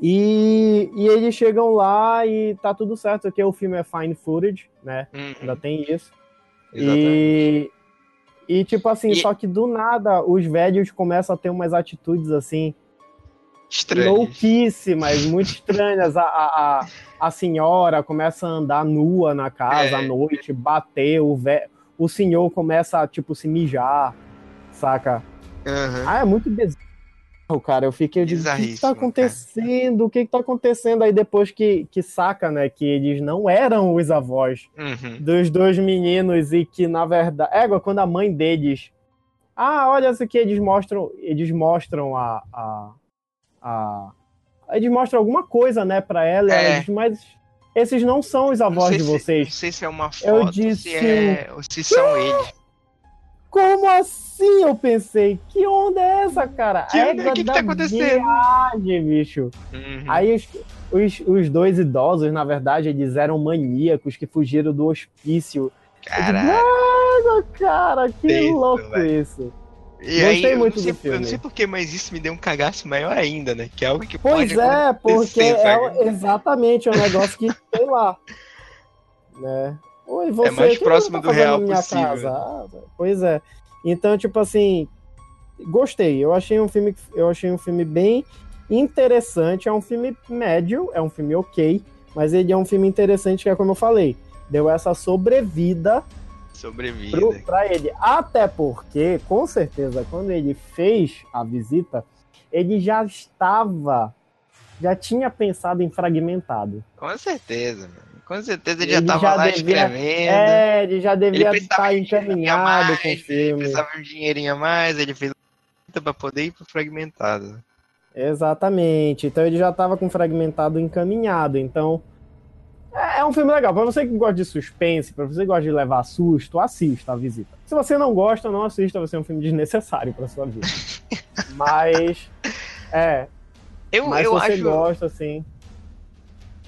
E, e eles chegam lá e tá tudo certo, porque o filme é fine footage, né? Uhum, Ainda tem isso. exatamente. E, e tipo assim, E- só que do nada os velhos começam a ter umas atitudes assim, Estranho. louquíssimas, muito estranhas. A, a, a, a senhora começa a andar nua na casa É. à noite, bater, o, ve... o senhor começa a, tipo, se mijar, saca? Aham. Ah, é muito bizarro, cara. Eu fiquei, eu digo, o que, que tá Bizarríssimo, cara. acontecendo? O que, que tá acontecendo? Aí depois que, que saca, né, que eles não eram os avós Uhum. dos dois meninos e que, na verdade. É, quando a mãe deles. Ah, olha isso aqui, eles mostram. Eles mostram a. a, a eles mostram alguma coisa, né, pra ela, É. diz, mas esses não são os avós de se- vocês. Não sei se é uma Eu foto, disse- se, é, ou se são eles. Como assim? Eu pensei, que onda é essa, cara? Que onda? Que que tá acontecendo? viagem, bicho. Uhum. Aí os, os, os dois idosos, na verdade, eles eram maníacos que fugiram do hospício. Caralho. Cara, que Isso, louco velho. isso. E Gostei eu muito não sei. Eu não sei porquê, mas isso me deu um cagaço maior ainda, né? Que é algo que Pois pode é, porque é exatamente é um negócio que, sei lá. Né? Oi, você, É mais próximo você do real possível. casa? Ah, pois é. Então, tipo assim, gostei. Eu achei um filme, eu achei um filme bem interessante. É um filme médio, é um filme ok, mas ele é um filme interessante, que é como eu falei, deu essa sobrevida Sobrevida. pro, pra ele. Até porque, com certeza, quando ele fez a visita, ele já estava, já tinha pensado em fragmentado. Com certeza, mano. Com certeza ele, Ele já tava já lá devia- escrevendo. É, ele já ele devia estar encaminhado mais, com o Ele filme. precisava de um dinheirinho a mais, ele fez pra poder ir pro fragmentado. Exatamente. Então ele já estava com fragmentado encaminhado. Então é é um filme legal. Pra você que gosta de suspense, pra você que gosta de levar susto, assista a visita. Se você não gosta, não assista. Vai ser um filme desnecessário pra sua vida. Mas é, Eu, mas se eu você acho. gosta, assim.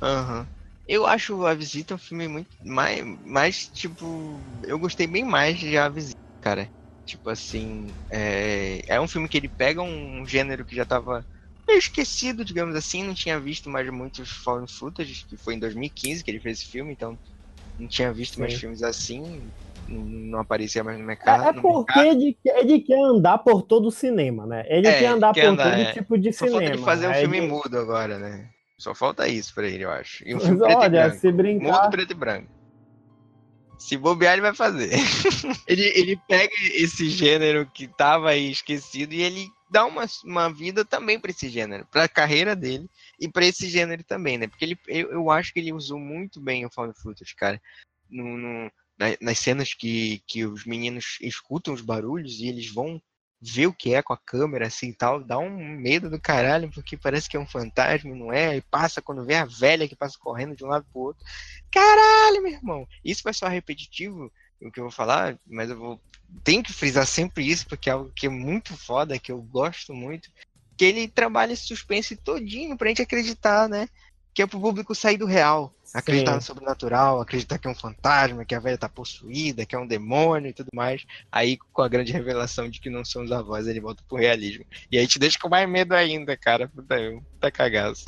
Aham. Eu acho A Visita um filme muito mais, mais, tipo, eu gostei bem mais de A Visita, cara. Tipo assim, é, é um filme que ele pega um gênero que já tava meio esquecido, digamos assim, não tinha visto mais muitos found footage, que foi em 2015 que ele fez esse filme, então não tinha visto mais Sim. filmes assim, não, aparecia mais no É, mercado. é no porque mercado. ele, ele quer andar por todo o cinema, né? Ele É, quer andar quer por andar, todo é. tipo de Só cinema. ele fazer um né? filme Ele- mudo agora, né? Só falta isso pra ele, eu acho. E um filme preto e olha, branco. se brincar. preto e branco. Se bobear, ele vai fazer. ele, ele pega esse gênero que tava aí esquecido e ele dá uma, uma vida também pra esse gênero, pra carreira dele e pra esse gênero também, né? Porque ele, eu, eu acho que ele usou muito bem o found footage, cara. No, no- na- nas cenas que, que os meninos escutam os barulhos e eles vão ver o que é com a câmera assim tal, dá um medo do caralho, porque parece que é um fantasma, não é? E passa quando vê a velha que passa correndo de um lado pro outro. Caralho, meu irmão! Isso vai soar repetitivo, o que eu vou falar, mas eu vou. Tenho que frisar sempre isso, porque é algo que é muito foda, que eu gosto muito. Que ele trabalha esse suspense todinho pra gente acreditar, né? Que é pro público sair do real. Acreditar Sim. no sobrenatural, acreditar que é um fantasma, que a velha tá possuída, que é um demônio e tudo mais. Aí, com a grande revelação de que não são os avós, ele volta pro realismo. E aí te deixa com mais medo ainda, cara. Puta, puta cagaço.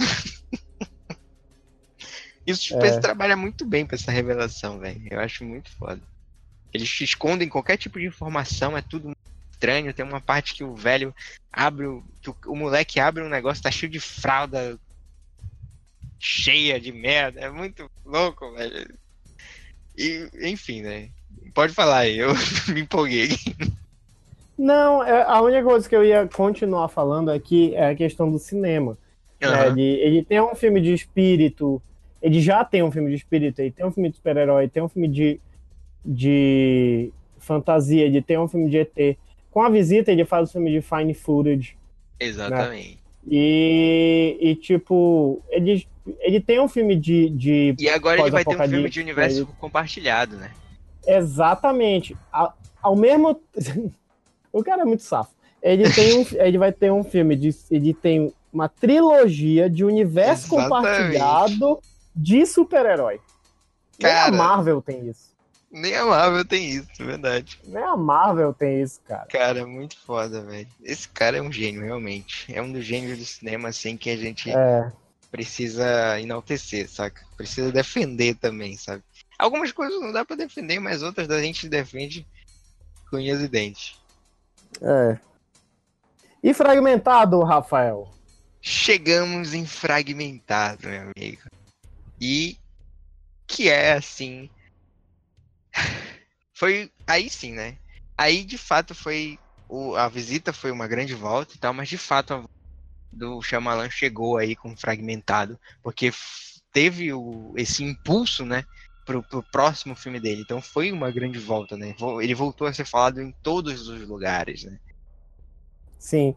e o suspense É. trabalha muito bem pra essa revelação, velho. Eu acho muito foda. Eles te escondem qualquer tipo de informação, é tudo muito estranho. Tem uma parte que o velho abre, o, que o, o moleque abre um negócio, tá cheio de fralda cheia de merda. É muito louco, velho. E, enfim, né? Pode falar aí, eu me empolguei. Não, é, a única coisa que eu ia continuar falando aqui é a questão do cinema. né? Aham. Ele, ele tem um filme de espírito, ele já tem um filme de espírito, ele tem um filme de super-herói, tem um filme de, de fantasia, ele tem um filme de ET. Com a visita, ele faz o filme de fine footage. Exatamente. E, e tipo, ele, ele tem um filme de, de E agora ele vai ter um filme de universo ele- compartilhado, né? Exatamente. A- Ao, mesmo. o cara é muito safo. Ele, tem um, ele vai ter um filme de. Ele tem uma trilogia de universo Exatamente. compartilhado de super-herói. Nem Cara. a Marvel tem isso. Nem a Marvel tem isso, é verdade. Nem a Marvel tem isso, cara. Cara, muito foda, velho. Esse cara é um gênio, realmente. É um dos gênios do cinema, assim, que a gente É, precisa enaltecer, saca? Precisa defender também, sabe? Algumas coisas não dá pra defender, mas outras a gente defende com unhas e dentes. é. E fragmentado, Rafael? Chegamos em fragmentado, meu amigo. E que é assim. Foi aí sim, né? Aí de fato foi. O, a visita foi uma grande volta e tal, mas de fato a do Shyamalan chegou aí com fragmentado, porque teve o, esse impulso, né? Pro, pro próximo filme dele. Então foi uma grande volta, né? Ele voltou a ser falado em todos os lugares, né? Sim.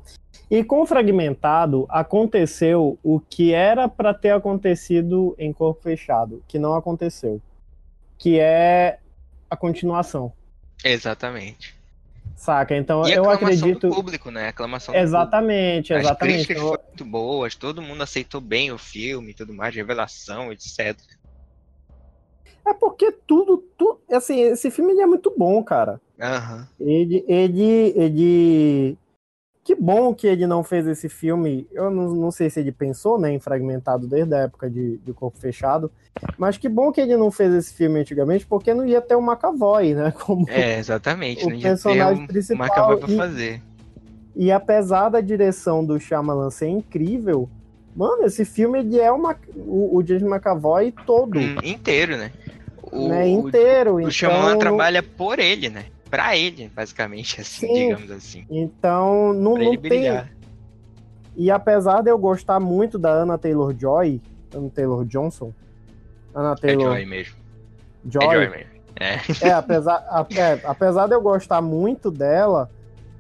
E com fragmentado aconteceu o que era pra ter acontecido em Corpo Fechado, que não aconteceu, que é a continuação, Exatamente. saca? Então E eu acredito do público, né? A aclamação do público. exatamente, As exatamente. críticas foram muito boas, todo mundo aceitou bem o filme e tudo mais, revelação, etc. É porque tudo, tudo, assim, esse filme é muito bom, cara. Aham. Ele, ele, ele. Que bom que ele não fez esse filme. Eu não, não sei se ele pensou, né, em fragmentado desde a época de, de Corpo Fechado. Mas que bom que ele não fez esse filme antigamente, porque não ia ter o McAvoy, né? Como, É, exatamente. O não ia ter personagem um- principal cavalo pra e- fazer. E apesar da direção do Shyamalan ser incrível, mano, esse filme ele é uma, o, o James McAvoy todo, Hum, inteiro, né? O, né, o, inteiro. o então, Shyamalan trabalha por ele, né? Pra ele, basicamente, assim, Sim. digamos assim. então não, Pra não tem, brilhar. E apesar de eu gostar muito da Anna Taylor Joy, Anna Taylor Johnson, Anna É Taylor Joy mesmo. Joy, É Joy mesmo. É. é, apesar, a- é, apesar de eu gostar muito dela,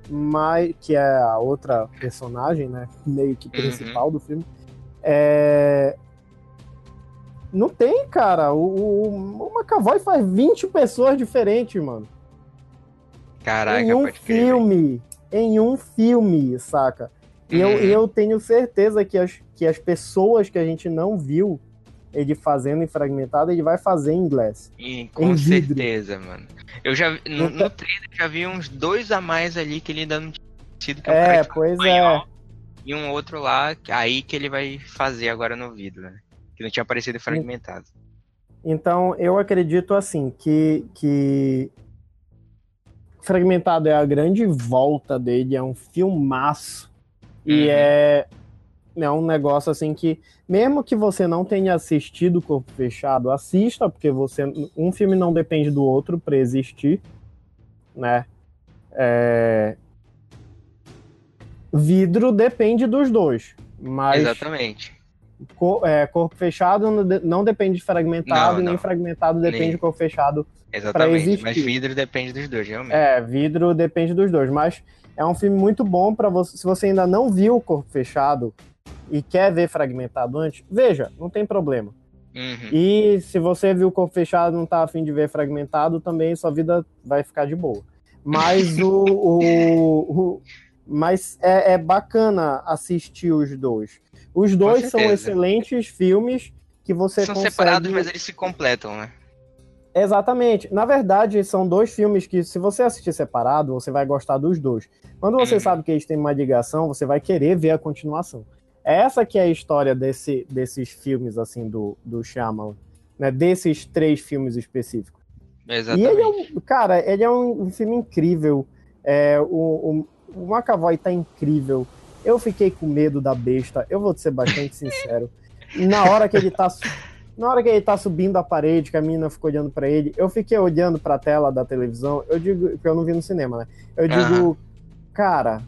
mas que é a outra personagem, né, meio que principal do filme, é, não tem, cara. O, o, o McAvoy faz 20 pessoas diferentes, mano. Caraca, em um pode crer. filme. Em um filme, saca? E eu, Uhum. eu tenho certeza que as, que as pessoas que a gente não viu ele fazendo em fragmentado, ele vai fazer em inglês. E, com em vidro. certeza, mano. Eu já no, Então- no trailer já vi uns dois a mais ali que ele ainda não tinha sido que é um É, que fala pois espanhol, é. E um outro lá, aí que ele vai fazer agora no vídeo, né? Que não tinha aparecido fragmentado. Então, eu acredito assim que, que Fragmentado é a grande volta dele, é um filmaço. E Uhum. é, é um negócio assim que, mesmo que você não tenha assistido Corpo Fechado, assista, porque você um filme não depende do outro para existir, né? É, Vidro depende dos dois, mas Exatamente. Co- é, corpo fechado não, não depende de fragmentado, Não, e nem não. fragmentado depende Nem- de corpo fechado. Exatamente. Mas vidro depende dos dois, realmente. É, vidro depende dos dois, mas é um filme muito bom para você. Se você ainda não viu o corpo fechado e quer ver fragmentado antes, veja, não tem problema. Uhum. E se você viu o corpo fechado e não tá afim de ver fragmentado, também sua vida vai ficar de boa. Mas o. o- o- mas é, é bacana assistir os dois. Os dois são excelentes filmes que você São consegue. separados, mas eles se completam, né? Exatamente. Na verdade, são dois filmes que, se você assistir separado, você vai gostar dos dois. Quando você Uhum. sabe que eles têm uma ligação, você vai querer ver a continuação. Essa que é a história desse, desses filmes, assim, do, do Shyamalan. Né? Desses três filmes específicos. E Exatamente. ele é um... Cara, ele é um, um filme incrível. É, o, o, o McAvoy tá incrível. Eu fiquei com medo da besta. Eu vou te ser bastante sincero. Na hora que ele tá... Na hora que ele tá subindo a parede, que a menina ficou olhando pra ele, eu fiquei olhando pra tela da televisão, eu digo, que eu não vi no cinema, né? Eu digo, Aham. cara,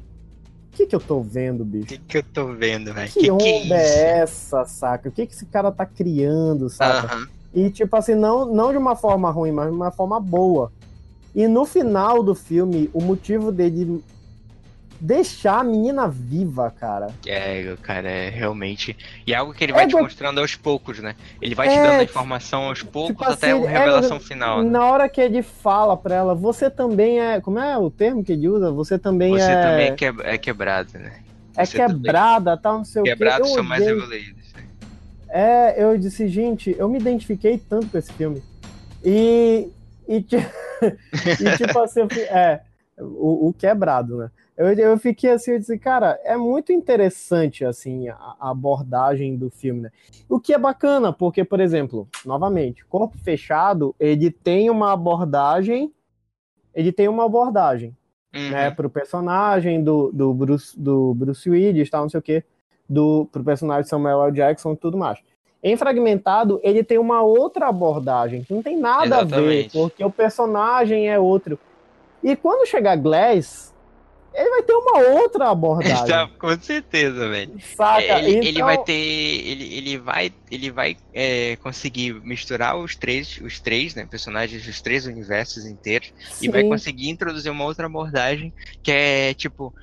o que que eu tô vendo, O bicho? que, que eu tô vendo, velho? Que, Que, onda que é, é essa, saca? O que que esse cara tá criando, saca? Aham. E, tipo assim, não, não de uma forma ruim, mas de uma forma boa. E no final do filme, o motivo dele deixar a menina viva, cara. É, cara, é realmente. E é algo que ele vai É, te do- mostrando aos poucos, né? Ele vai te É, dando a tipo- informação aos poucos tipo até assim, a revelação é, final. Né? Na hora que ele fala pra ela, você também é. Como é o termo que ele usa? Você também Você é. também é, que- é quebrado, né? é você também- quebrada, tal, não sei o Quebrados que. são mais evoluídos. né? É, eu disse, gente, eu me identifiquei tanto com esse filme. E, e, e tipo assim, é, o, o quebrado, né? Eu, eu fiquei assim, eu disse, cara, é muito interessante, assim, a, a abordagem do filme, né? O que é bacana, porque, por exemplo, novamente, Corpo Fechado, ele tem uma abordagem, ele tem uma abordagem, Uhum. né, pro personagem do, do, Bruce, do Bruce Willis, tal, não sei o quê, do, pro personagem Samuel L. Jackson e tudo mais. Em Fragmentado, ele tem uma outra abordagem, que não tem nada a ver, Exatamente. porque o personagem é outro. E quando chegar Glass, ele vai ter uma outra abordagem, com certeza, velho. saca? É, Ele, ele Então, vai ter. Ele, ele vai, ele vai é, conseguir misturar os três, os três, né? Personagens dos três universos inteiros. E vai sim, conseguir introduzir uma outra abordagem que é tipo.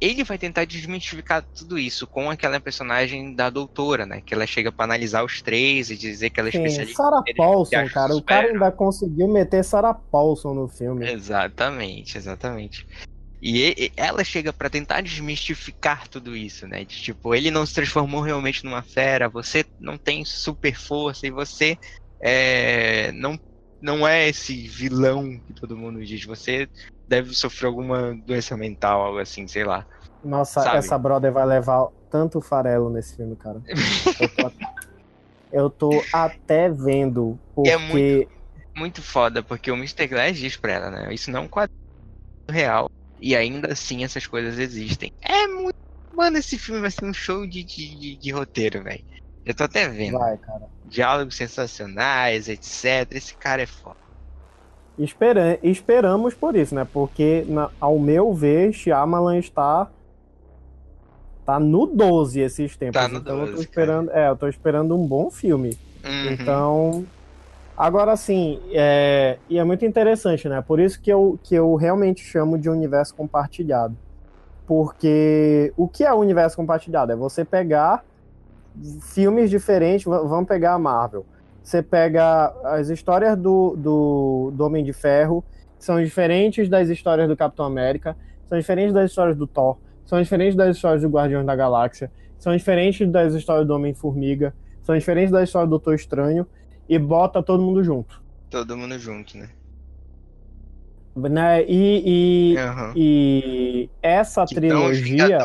Ele vai tentar desmistificar tudo isso com aquela personagem da doutora, né? Que ela chega pra analisar os três e dizer que ela é sim, especialista. Sarah Ele Paulson, cara, o cara ainda conseguiu meter Sarah Paulson no filme. Exatamente, exatamente. E ela chega pra tentar desmistificar tudo isso, né? De tipo, ele não se transformou realmente numa fera, você não tem super força e você é, não, não é esse vilão que todo mundo diz. Você deve sofrer alguma doença mental, algo assim, sei lá. Nossa, Sabe? essa brother vai levar tanto farelo nesse filme, cara. Eu tô, eu tô até vendo, porque É muito- Muito foda, porque o Mr. Glass diz pra ela, né? Isso não é um quadro real. E ainda assim essas coisas existem. É muito. Mano, esse filme vai ser um show de, de, de- de roteiro, velho. Eu tô até vendo. vai, cara. Diálogos sensacionais, etc. Esse cara é foda. Espera- esperamos por isso, né? Porque, na- ao meu ver, Shyamalan está tá no 12 esses tempos. Tá no então eu 12, tô esperando, é, eu tô esperando um bom filme. Uhum. Então, agora sim, é, e é muito interessante, né? Por isso que eu, que eu realmente chamo de universo compartilhado. Porque o que é o universo compartilhado? É você pegar filmes diferentes, vamos pegar a Marvel. Você pega as histórias do, do, do Homem de Ferro, que são diferentes das histórias do Capitão América, são diferentes das histórias do Thor, são diferentes das histórias do Guardiões da Galáxia, são diferentes das histórias do Homem-Formiga, são diferentes da história do Doutor Estranho, e bota todo mundo junto. Todo mundo junto, né? Né? E, e, Aham. e essa Que trilogia.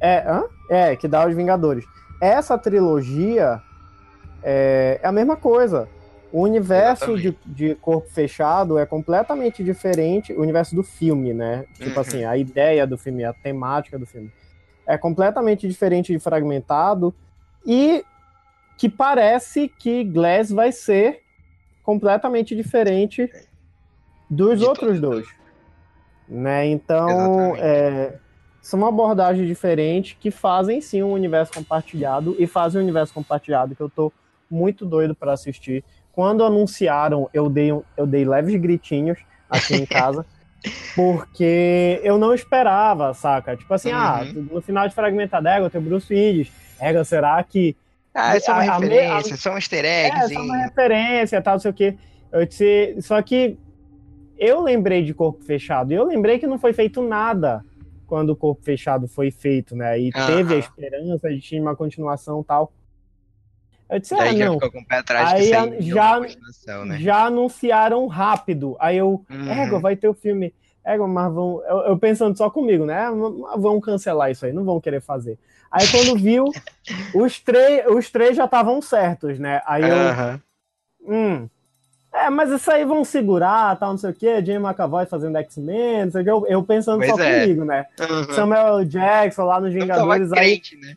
É, hã? é, que dá os Vingadores. Essa trilogia é, é a mesma coisa. O universo de, de corpo fechado é completamente diferente. O universo do filme, né? Tipo Uhum. assim, a ideia do filme, a temática do filme. É completamente diferente de fragmentado. E que parece que Glass vai ser completamente diferente dos De outros dois. Né? Então, é, são abordagens diferentes que fazem sim um universo compartilhado e fazem um universo compartilhado que eu tô muito doido para assistir. Quando anunciaram, eu dei, um- eu dei leves gritinhos aqui em casa, porque eu não esperava, saca? Tipo assim, ah, Uhum. no final de Fragmentada Égua tem o Bruce Willis. Égua, será que Ah, isso é uma A- a me- referência, só um easter é, só uma referência, tal, não sei o quê. Eu disse, só que eu lembrei de Corpo Fechado e eu lembrei que não foi feito nada quando o Corpo Fechado foi feito, né? E teve a esperança de tinha uma continuação e tal. Eu disse, ah, já não, ficou com o pé atrás Aí a- já- né? já anunciaram rápido. Aí eu, Uhum. Égua, vai ter o filme. Égua, mas vão. Eu, eu pensando só comigo, né? Vão cancelar isso aí, não vão querer fazer. Aí quando viu, os, três os três já estavam certos, né? Aí eu. Aham. Hum. É, mas isso aí vão segurar, tal, não sei o quê. Jamie McAvoy fazendo X-Men, não sei o quê. Eu, eu pensando Pois só é. comigo, né? Uhum. Samuel L. Jackson lá nos Vingadores. Aí, crente, né?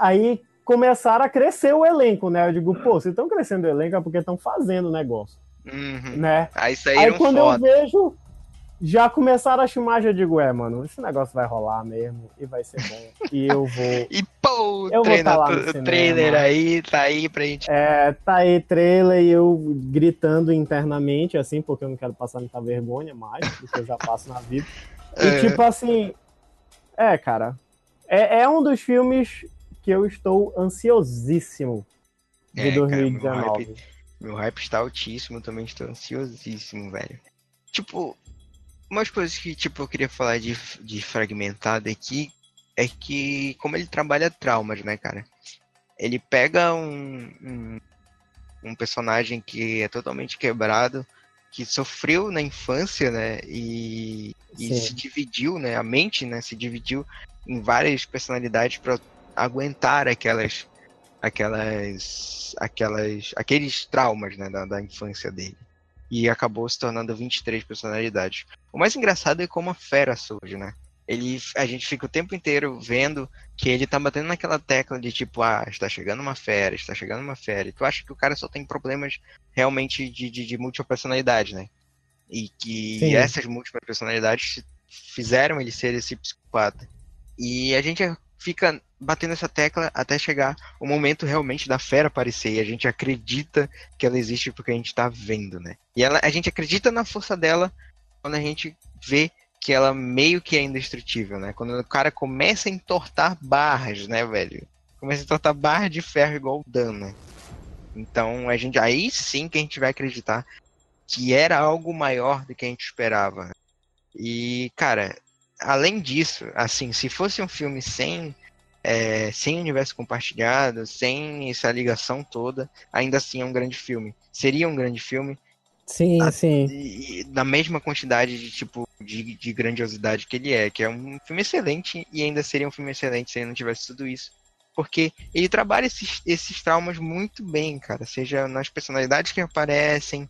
aí começaram a crescer o elenco, né? Eu digo, pô, se estão crescendo o elenco é porque estão fazendo o negócio, Uhum. né? Aí Aí saíram quando foda. eu vejo, já começaram a chamar, já digo, é, mano, esse negócio vai rolar mesmo e vai ser bom. e eu vou. E pô, Eu vou treina- tá lá no cinema. trailer aí tá aí pra gente. É, tá aí trailer e eu gritando internamente, assim, porque eu não quero passar muita vergonha mais, porque eu já passo na vida. E É. tipo assim, é, cara, é, é um dos filmes que eu estou ansiosíssimo de É, cara, meu 2019. hype- Meu hype está altíssimo, também estou ansiosíssimo, velho. Tipo, umas coisas que tipo, eu queria falar de, de fragmentado aqui é que como ele trabalha traumas, né, cara? Ele pega um, um, um personagem que é totalmente quebrado, que sofreu na infância, né? E, e se dividiu, né? A mente, né? Se dividiu em várias personalidades para aguentar aquelas, aquelas, aquelas, aqueles traumas, né? Da, da infância dele. E acabou se tornando 23 personalidades. O mais engraçado é como a fera surge, né? Ele, a gente fica o tempo inteiro vendo que ele tá batendo naquela tecla de tipo, ah, está chegando uma fera, está chegando uma fera. E tu acha que o cara só tem problemas realmente de, de, de múltipla personalidade, né? E que Sim. essas múltiplas personalidades fizeram ele ser esse psicopata. E a gente fica batendo essa tecla até chegar o momento realmente da fera aparecer. E a gente acredita que ela existe porque a gente tá vendo, né? E ela, a gente acredita na força dela quando a gente vê que ela meio que é indestrutível, né? Quando o cara começa a entortar barras, né, velho? Começa a entortar barras de ferro igual o Dan, né? Então a gente aí sim que a gente vai acreditar que era algo maior do que a gente esperava. E, cara, além disso, assim, se fosse um filme sem é, sem universo compartilhado, sem essa ligação toda, ainda assim é um grande filme. Seria um grande filme, Sim, Ah, sim. e, na mesma quantidade de tipo de, de grandiosidade que ele é, que é um filme excelente e ainda seria um filme excelente se ele não tivesse tudo isso. Porque ele trabalha esses, esses traumas muito bem, cara. Seja nas personalidades que aparecem,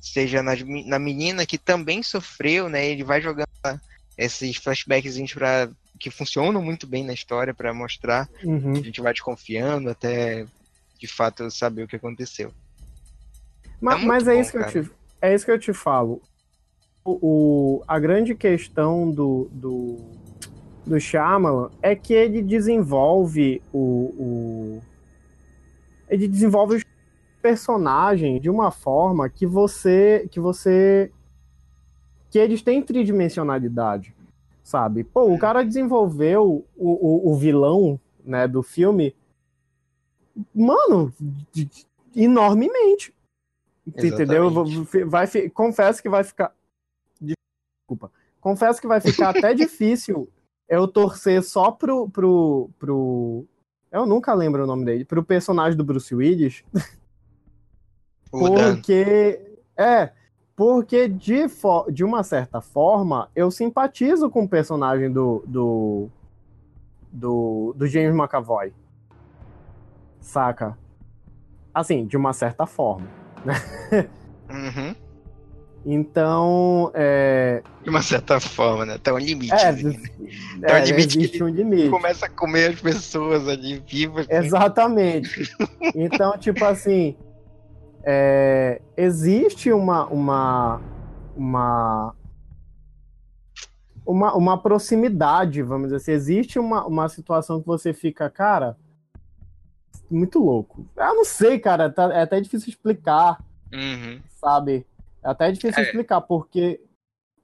seja nas, na menina que também sofreu, né? Ele vai jogando esses flashbacks pra, que funcionam muito bem na história para mostrar. Uhum. A gente vai desconfiando até de fato saber o que aconteceu. Ma- muito Mas, é, bom, isso que eu cara. te, é isso que eu te falo. O, o- a grande questão do, do, do Shyamalan é que ele desenvolve o, o- Ele desenvolve os personagens de uma forma que você. que você. que eles têm tridimensionalidade. Sabe? Pô, o cara desenvolveu o, o, o vilão né, do filme. Mano, enormemente. Entendeu? Vai, confesso que vai ficar. Desculpa. Confesso que vai ficar até difícil eu torcer só pro, pro, pro. Eu nunca lembro o nome dele. Pro personagem do Bruce Willis. Porque. É. Porque de, fo- de uma certa forma, eu simpatizo com o personagem do. do. do, do James McAvoy. Saca? Assim, de uma certa forma. Uhum. Então, é, De uma certa forma, né? Tá um limite. é, né? é, um limite que existe um limite. Começa a comer as pessoas ali vivas. né? Exatamente. Então, tipo assim, é, existe uma, uma, uma, uma, uma proximidade, vamos dizer assim. Existe uma, uma situação que você fica, cara, muito louco. Eu não sei, cara, tá- é até difícil explicar. Uhum. sabe? É até difícil É. explicar porque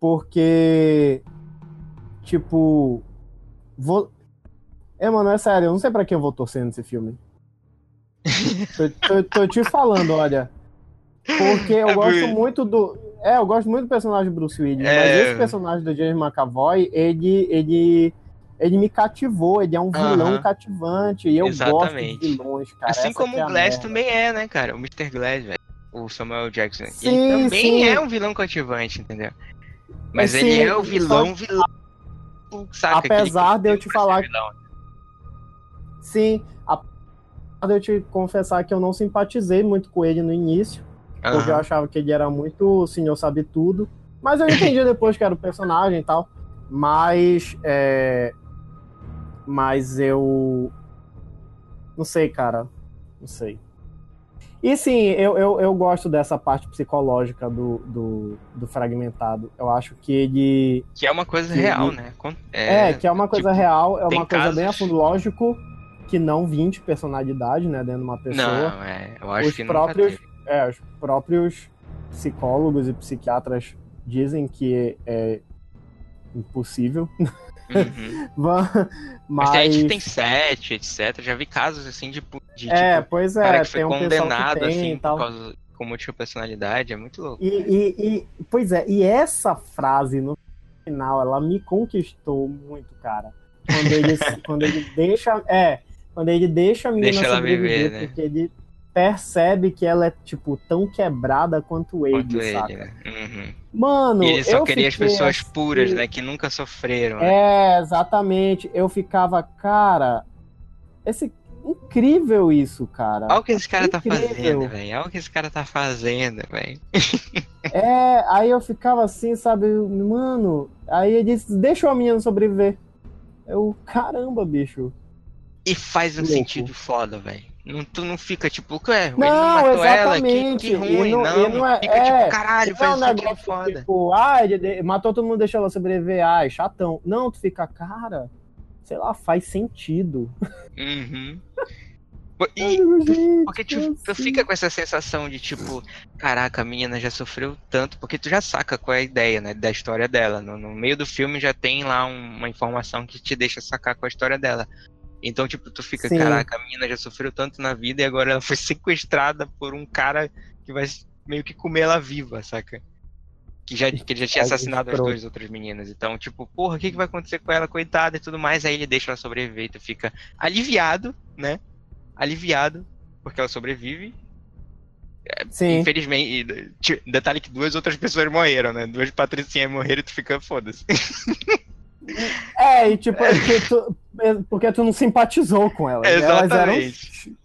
porque tipo vou É, mano, é sério, eu não sei pra quem eu vou torcer nesse filme. tô, tô- tô te falando, olha. Porque eu É gosto por- muito do. É, eu gosto muito do personagem do Bruce Willis, mas É. esse personagem do James McAvoy, ele, ele, ele me cativou, ele é um vilão Aham. cativante, e eu gosto Exatamente. de vilões, cara. assim como é o Glass também é, né, cara? O Mr. Glass, velho. O Samuel Jackson. Sim, ele também sim. é um vilão cativante, entendeu? Mas Sim, ele é o só- vilão, vilão. Saca? Apesar de eu te falar vilão. Sim, apesar de eu te confessar que eu não simpatizei muito com ele no início, porque eu achava que ele era muito o senhor sabe tudo, mas eu entendi depois que era o personagem e tal, mas é, mas eu não sei, cara, não sei. E sim, eu, eu, eu gosto dessa parte psicológica do, do, do fragmentado. Eu acho que ele Que é uma coisa Que- real, né? Con- é, que é uma coisa tipo, real, é uma coisa bem a casos- fundo. Lógico que não 20 personalidades, né, dentro de uma pessoa. Não, é. Eu acho Os que próprios-. É, os próprios psicólogos e psiquiatras dizem que é impossível. Uhum. Mas, tem gente que tem sete, etc. Já vi casos assim de, de é, tipo, pois cara é, que foi um condenado que assim por tal. causa com múltipla personalidade, é muito louco. E, e- e- pois é, e essa frase no final, ela me conquistou muito, cara. Quando ele, quando ele deixa, é, quando ele deixa a menina Deixa ela sobreviver, viver, né? porque ele, percebe que ela é, tipo, tão quebrada quanto ele, Quanto saca? ele, né? Uhum. Mano, E ele só eu queria as pessoas assim- puras, né? Que nunca sofreram. né? É, exatamente. Eu ficava, cara, esse incrível isso, cara. Olha o que esse cara tá Incrível. fazendo, velho. Olha o que esse cara tá fazendo, velho. É, aí eu ficava assim, sabe, mano. Aí ele disse, deixa a menina sobreviver. Eu, caramba, bicho. E faz um Louco. sentido foda, velho. Não, tu não fica tipo, ué, ele Não, não matou ela, que, exatamente. que ruim, não- não. não é- fica é, tipo, caralho, Não é faz um um sentido negócio foda. tipo, ah, ele matou todo mundo, deixou ela sobreviver. Ai, chatão. Não, tu fica, cara, sei lá, faz sentido. Uhum. E, porque tu, tu assim? fica com essa sensação de tipo, caraca, a menina já sofreu tanto, porque tu já saca qual é a ideia, né, da história dela. No, no meio do filme já tem lá um- uma informação que te deixa sacar com a história dela. Então, tipo, tu fica, Sim. caraca, a menina já sofreu tanto na vida e agora ela foi sequestrada por um cara que vai meio que comer ela viva, saca? Que já, que ele já tinha assassinado as duas outras meninas. Então, tipo, porra, o que, que vai acontecer com ela, coitada e tudo mais? Aí ele deixa ela sobreviver e tu fica aliviado, né? Aliviado, porque ela sobrevive. Sim. Infelizmente, detalhe que duas outras pessoas morreram, né? Duas patricinhas morreram e tu fica, foda-se. É, e tipo, é porque tu, é porque tu não simpatizou com elas. Elas eram. Exatamente.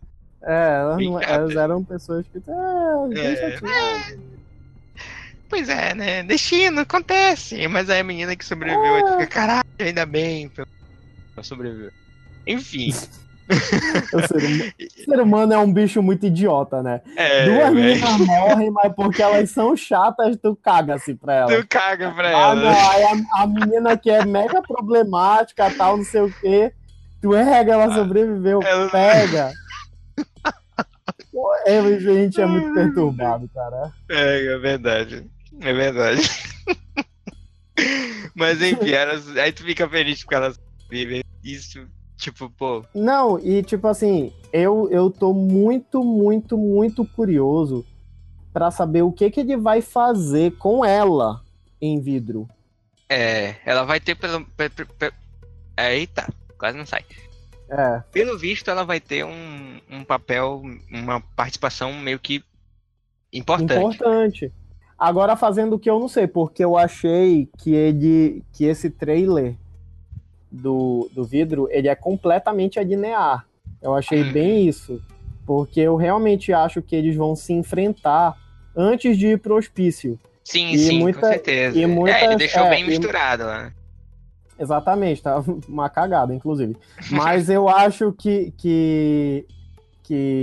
É, elas, elas eram pessoas que. É, deixa É. quieto. Pois é, né? Destino, acontece. Mas aí a menina que sobreviveu, tu fica, caralho, ainda bem. Ela sobreviveu. Enfim. O ser, hum- o ser humano é um bicho muito idiota, né? É, Duas meninas morrem, mas porque elas são chatas, tu caga-se pra elas. Tu caga pra Ah, ela. não, aí a, a menina que é mega problemática, tal, não sei o quê, tu rega, ela sobreviveu, ela- pega. É, gente, é muito perturbado, cara. É, é verdade. É verdade. Mas enfim, elas, aí tu fica feliz porque elas vivem isso, tipo, pô. Não, e tipo assim, eu, eu tô muito, muito, muito curioso pra saber o que que ele vai fazer com ela em vidro. É, ela vai ter pelo. pe- pe- pe- Eita, quase não sai. É, Pelo visto, ela vai ter um, um papel, uma participação meio que importante. importante. Agora fazendo o que eu não sei, porque eu achei que ele, que esse trailer do, do vidro, ele é completamente alinear. Eu achei Uhum. bem isso, porque eu realmente acho que eles vão se enfrentar antes de ir pro hospício. Sim, E sim, muita- com certeza. e é, ele deixou é, bem misturado lá. Exatamente, tá uma cagada, inclusive. Mas eu acho que, que, que,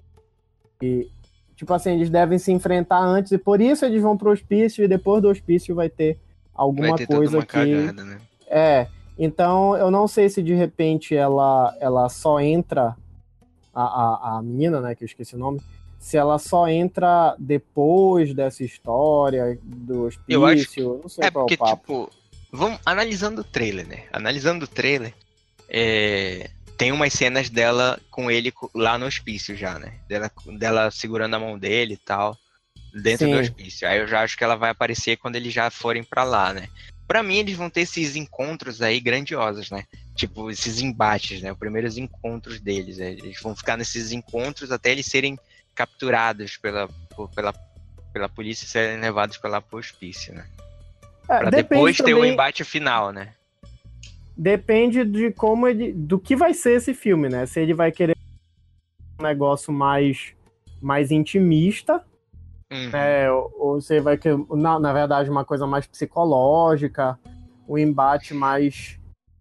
que, tipo assim, eles devem se enfrentar antes e por isso eles vão pro hospício e depois do hospício vai ter alguma Vai ter coisa uma que cagada, né? é. Então eu não sei se de repente ela ela só entra a, a, a menina, né, que eu esqueci o nome, se ela só entra depois dessa história do hospício, Eu acho não sei É qual é porque, o papo. tipo, vamos analisando o trailer, né? Analisando o trailer, é, tem umas cenas dela com ele lá no hospício já, né? Dela, dela segurando a mão dele e tal, dentro Sim. do hospício. Aí eu já acho que ela vai aparecer quando eles já forem pra lá, né? Pra mim, eles vão ter esses encontros aí grandiosos, né? Tipo, esses embates, né? Os primeiros encontros deles. né? Eles vão ficar nesses encontros até eles serem capturados pela, por- pela, pela polícia e serem levados pro hospício, né? É, Pra depois ter o também- embate final, né? Depende de como ele. do que vai ser esse filme, né? Se ele vai querer um negócio mais, mais intimista, Uhum. né? Ou, se vai querer, na, na verdade, uma coisa mais psicológica, um embate mais.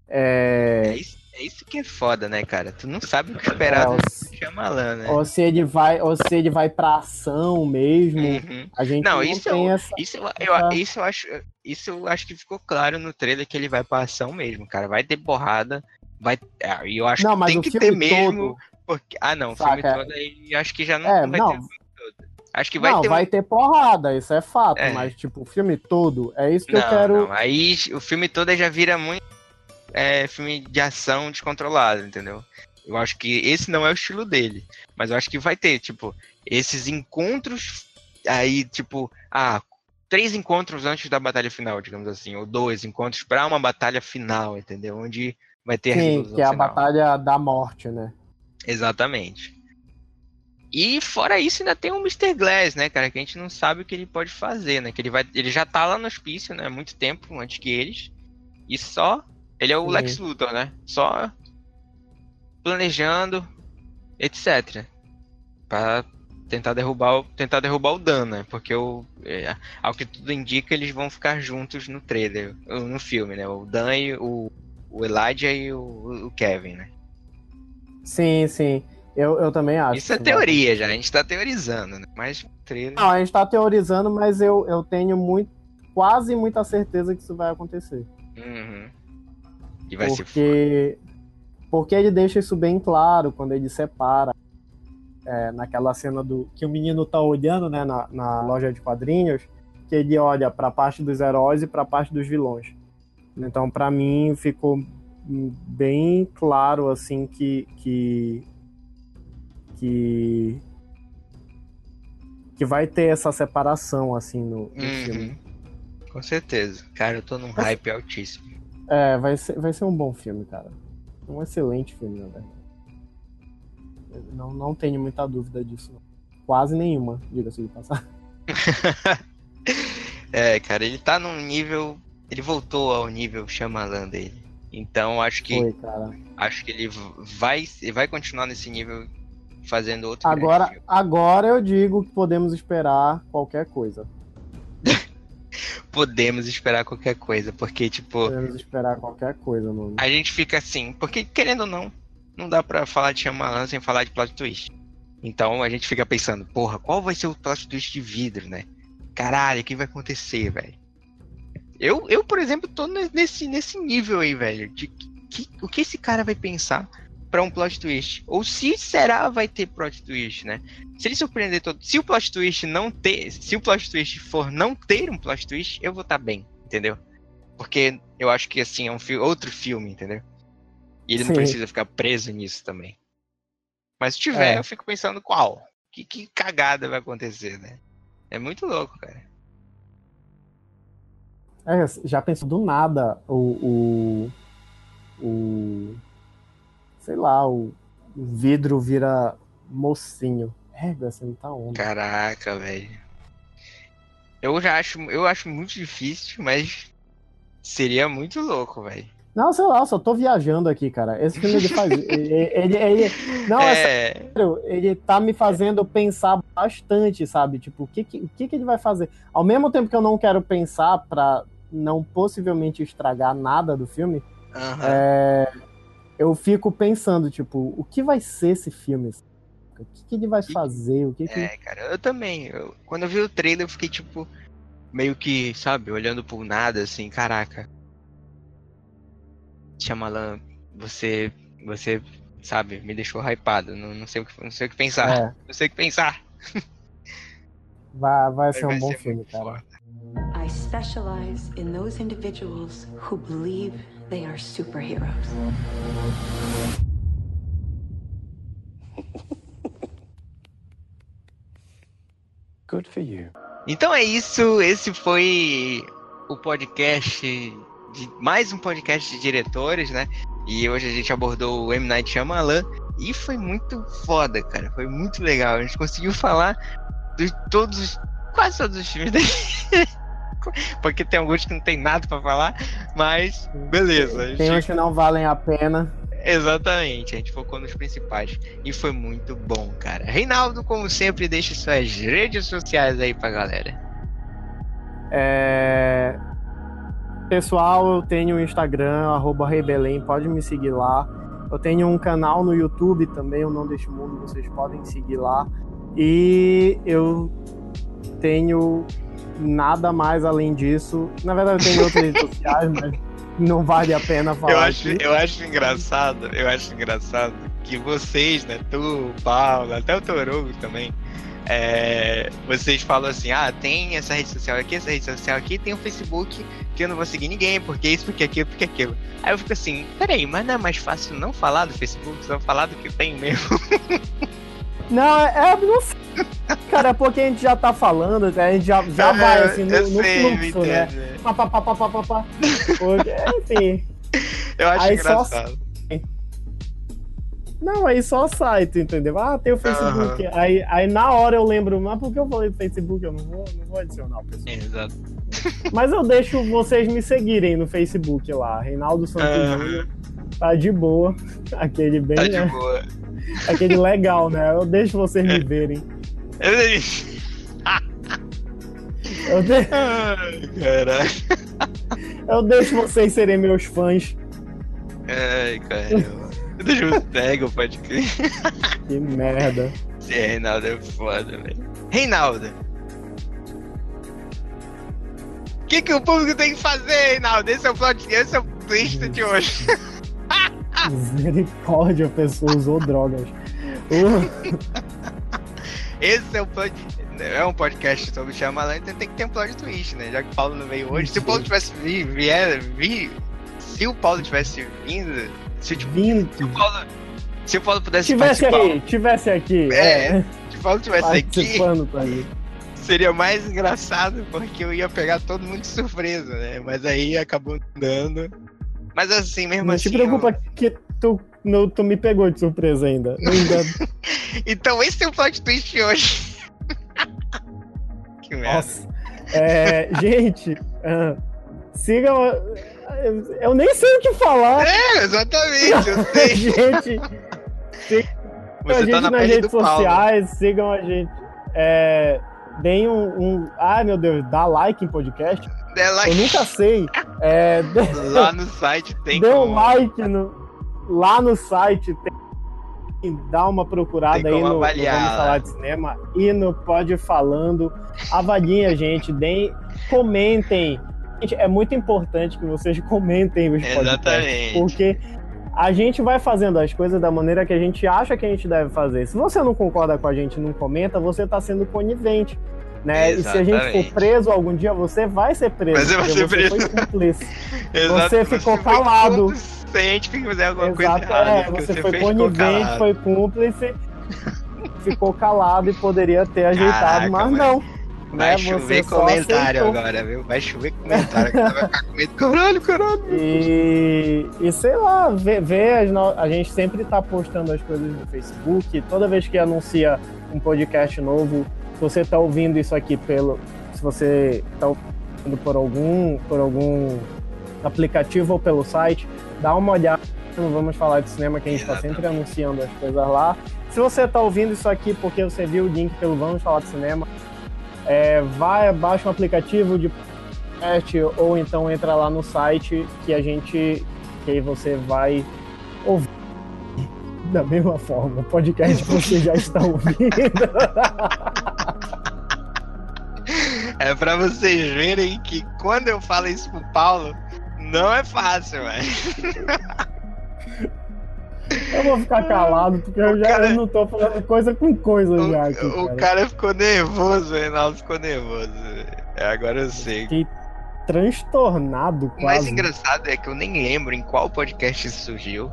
É, É, isso, é isso que é foda, né, cara? Tu não sabe o que esperar É, do Shyamalan, né? ou se ele vai, ou se ele vai pra ação mesmo. Uhum. A gente Não, não, isso tem eu- essa. Isso, eu, isso eu acho, isso eu acho que ficou claro no trailer que ele vai pra ação mesmo, cara. Vai ter porrada, vai. é, E eu acho Não, que mas tem o que ter mesmo. todo. Porque... Ah, não, o Saca, filme todo aí acho que já não, É, não vai não. ter o. Acho que vai não, ter vai ter porrada, isso é fato, É. mas tipo, o filme todo, é isso que Não, eu quero. não. Aí o filme todo já vira muito é, filme de ação descontrolado, entendeu? Eu acho que esse não é o estilo dele. Mas eu acho que vai ter, tipo, esses encontros aí, tipo, ah, três encontros antes da batalha final, digamos assim, ou dois encontros pra uma batalha final, entendeu? Onde vai ter a Sim, resolução que é a final. batalha da morte, né? Exatamente. E fora isso, ainda tem o Mr. Glass, né, cara? Que a gente não sabe o que ele pode fazer, né? Que ele vai. Ele já tá lá no hospício, né? Há muito tempo antes que eles. E só. Ele é o Sim. Lex Luthor, né? Só planejando, etc. Pra tentar derrubar, o- tentar derrubar o Dan, né? Porque o, é, ao que tudo indica, eles vão ficar juntos no trailer, no filme, né? O Dan e o, o Elijah e o, o Kevin, né? Sim, sim. Eu, eu também acho. Isso é teoria já, a gente tá teorizando, né? Mas trailer. Não, a gente tá teorizando, mas eu, eu tenho muito, quase muita certeza que isso vai acontecer. Uhum. E vai ser foda. porque, porque ele deixa isso bem claro quando ele separa. é, naquela cena do que o menino tá olhando né, na, na loja de quadrinhos, que ele olha pra parte dos heróis e pra parte dos vilões. Então, pra mim, ficou bem claro assim que que que, que vai ter essa separação assim no, no filme. Uhum. Com certeza. Cara, eu tô num hype altíssimo. É, vai ser, vai ser um bom filme, cara. Um excelente filme, na verdade. Não, não tenho muita dúvida disso. não. Quase nenhuma, diga-se de passar. É, cara, ele tá num nível. Ele voltou ao nível Shyamalan dele. Então acho que Foi, acho que ele vai vai continuar nesse nível fazendo outro Agora, agora eu digo que podemos esperar qualquer coisa. podemos esperar qualquer coisa, porque tipo, Podemos esperar qualquer coisa, mano. a gente fica assim, porque querendo ou não, não dá pra falar de Shyamalan sem falar de plot twist. Então a gente fica pensando, porra, qual vai ser o plot twist de vidro, né? Caralho, o que vai acontecer, velho? Eu, eu, por exemplo, tô ne- nesse, nesse nível aí, velho. De que, o que esse cara vai pensar pra um plot twist? Ou se será vai ter plot twist, né? Se ele surpreender todo. Se o plot twist não ter. Se o plot twist for não ter um plot twist, eu vou estar bem, entendeu? Porque eu acho que assim, é um fi- outro filme, entendeu? E ele não Sim. precisa ficar preso nisso também. Mas se tiver, É. eu fico pensando qual? Que, que cagada vai acontecer, né? É muito louco, cara. É, já pensou do nada o. o, o sei lá, o, vidro vira mocinho. É, você não tá onda. Caraca, velho. Eu já acho, eu acho muito difícil, mas seria muito louco, velho. Não, sei lá, eu só tô viajando aqui, cara. Esse filme ele faz. ele, ele- ele- não, é É, sério, ele tá me fazendo pensar bastante, sabe? Tipo, o que que, o que que ele vai fazer? Ao mesmo tempo que eu não quero pensar pra não possivelmente estragar nada do filme, aham. é, eu fico pensando, tipo, o que vai ser esse filme? O que, que ele vai fazer? O que que... É, cara, eu também. Eu- quando eu vi o trailer, eu fiquei, tipo, meio que, sabe, olhando por nada, assim, caraca. Shyamalan, você, você, sabe, me deixou hypado. Não, não, sei, o que, não sei o que pensar. É, Não sei o que pensar. vai, vai ser um vai bom ser filme, cara. foda. I specialize in those individuals who believe they are superheroes. Good for you. Então é isso. Esse foi o podcast de mais um podcast de diretores, né? E hoje a gente abordou o M Night Shyamalan e foi muito foda, cara. Foi muito legal. A gente conseguiu falar de todos, os- quase todos os filmes dele. Porque tem alguns que não tem nada pra falar, mas beleza. Tem uns que não valem a pena. Exatamente, a gente focou nos principais e foi muito bom, cara. Reinaldo, como sempre, deixa suas redes sociais aí pra galera. É, Pessoal, eu tenho o Instagram, arroba Rebelém, pode me seguir lá. Eu tenho um canal no YouTube também, o Não Deixe Mundo, vocês podem seguir lá. E eu tenho nada mais além disso. Na verdade, tenho outras redes sociais, mas não vale a pena falar. Eu acho, aqui. eu acho engraçado, eu acho engraçado que vocês, né, tu, o Paulo, até o Torugo também, é, vocês falam assim, ah, tem essa rede social aqui, essa rede social aqui, tem o Facebook, que eu não vou seguir ninguém, porque isso, porque aquilo, porque aquilo. Aí eu fico assim, peraí, mas não é mais fácil não falar do Facebook, só falar do que tem mesmo? Não, é, é não sei. Cara, é porque a gente já tá falando, a gente já, já vai assim no, no sei, fluxo, né? Pá, pá, pá, pá, pá, pá, pá. Porque, enfim. Eu acho Aí só- engraçado. Não, aí só site, entendeu? Ah, tem o Facebook. Aí, aí na hora eu lembro, mas por que eu falei do Facebook? Eu não vou, não vou adicionar o pessoal. Exato. Mas eu deixo vocês me seguirem no Facebook lá. Reinaldo Santos. Júnior. Tá de boa. Aquele bem, Tá de né? boa. Aquele legal, né? Eu deixo vocês me verem. Eu, de- Ai, eu deixo vocês serem meus fãs. Ai, caramba. Deixa eu pega o pode crer. Que merda. Esse Reinaldo é foda, velho. Reinaldo. O que, que o público tem que fazer, Reinaldo? Esse é o plot, esse é o twist de hoje. Misericórdia, a pessoa usou drogas. Esse é o plot. É um podcast sobre Shyamalan, então tem que ter um plot twist, né? Já que o Paulo não veio hoje. Se o Paulo tivesse vi, vier, vi, se o Paulo tivesse vindo, se, tipo, vindo. se o Paulo, se o Paulo pudesse Tivesse participar, aí, tivesse aqui. É, É, se o Paulo tivesse aqui, seria mais engraçado porque eu ia pegar todo mundo de surpresa, né? Mas aí acabou dando. Mas assim, mesmo Não assim. te preocupa eu- que tu, no, tu me pegou de surpresa ainda. ainda Então esse é o plot twist de hoje. que merda. nossa. É, gente, ah, sigam. a- Eu nem sei o que falar. É, exatamente, eu sei. gente, sigam a Você gente tá na nas redes Paulo. sociais, sigam a gente. É, deem um, um. Ai meu Deus, dá like em podcast? Eu nunca sei. É, lá no site tem dê um como- like no, lá no site, tem, dá uma procurada Tem aí no, no Vamos. Falar de Cinema e no Pode Falando. Avaliem a gente, deem, comentem. Gente, é muito importante que vocês comentem os podcasts, Exatamente. porque a gente vai fazendo as coisas da maneira que a gente acha que a gente deve fazer. Se você não concorda com a gente, não comenta, você está sendo conivente. Né? E se a gente for preso algum dia, você vai ser preso. Mas eu vou ser você preso. foi cúmplice. Você ficou calado. Se a gente fizer alguma coisa Exato, errada, é, você, você foi conivente, foi cúmplice, ficou calado e poderia ter ajeitado, Caraca, mas não. Vai né, chover você comentário aceitou. agora, viu? Vai chover comentário. que você vai ficar com medo. Caralho, caralho. E, e sei lá, ver as no- a gente sempre tá postando as coisas no Facebook. Toda vez que anuncia um podcast novo, se você tá ouvindo isso aqui pelo. Se você tá ouvindo por algum, por algum aplicativo ou pelo site, dá uma olhada. no Vamos falar de cinema que a gente está sempre anunciando as coisas lá. Se você tá ouvindo isso aqui porque você viu o link pelo Vamos Falar de Cinema, é, vai, baixa um aplicativo de podcast ou então entra lá no site que a gente que aí você vai ouvir da mesma forma, o podcast que você já está ouvindo. É pra vocês verem que quando eu falo isso pro Paulo, não é fácil, velho. Eu vou ficar calado porque eu O já cara- eu não tô falando coisa com coisa já aqui, O, o cara. cara ficou nervoso, o Reinaldo ficou nervoso. É, agora eu sei. Fiquei transtornado O mais quase. engraçado é que eu nem lembro em qual podcast isso surgiu.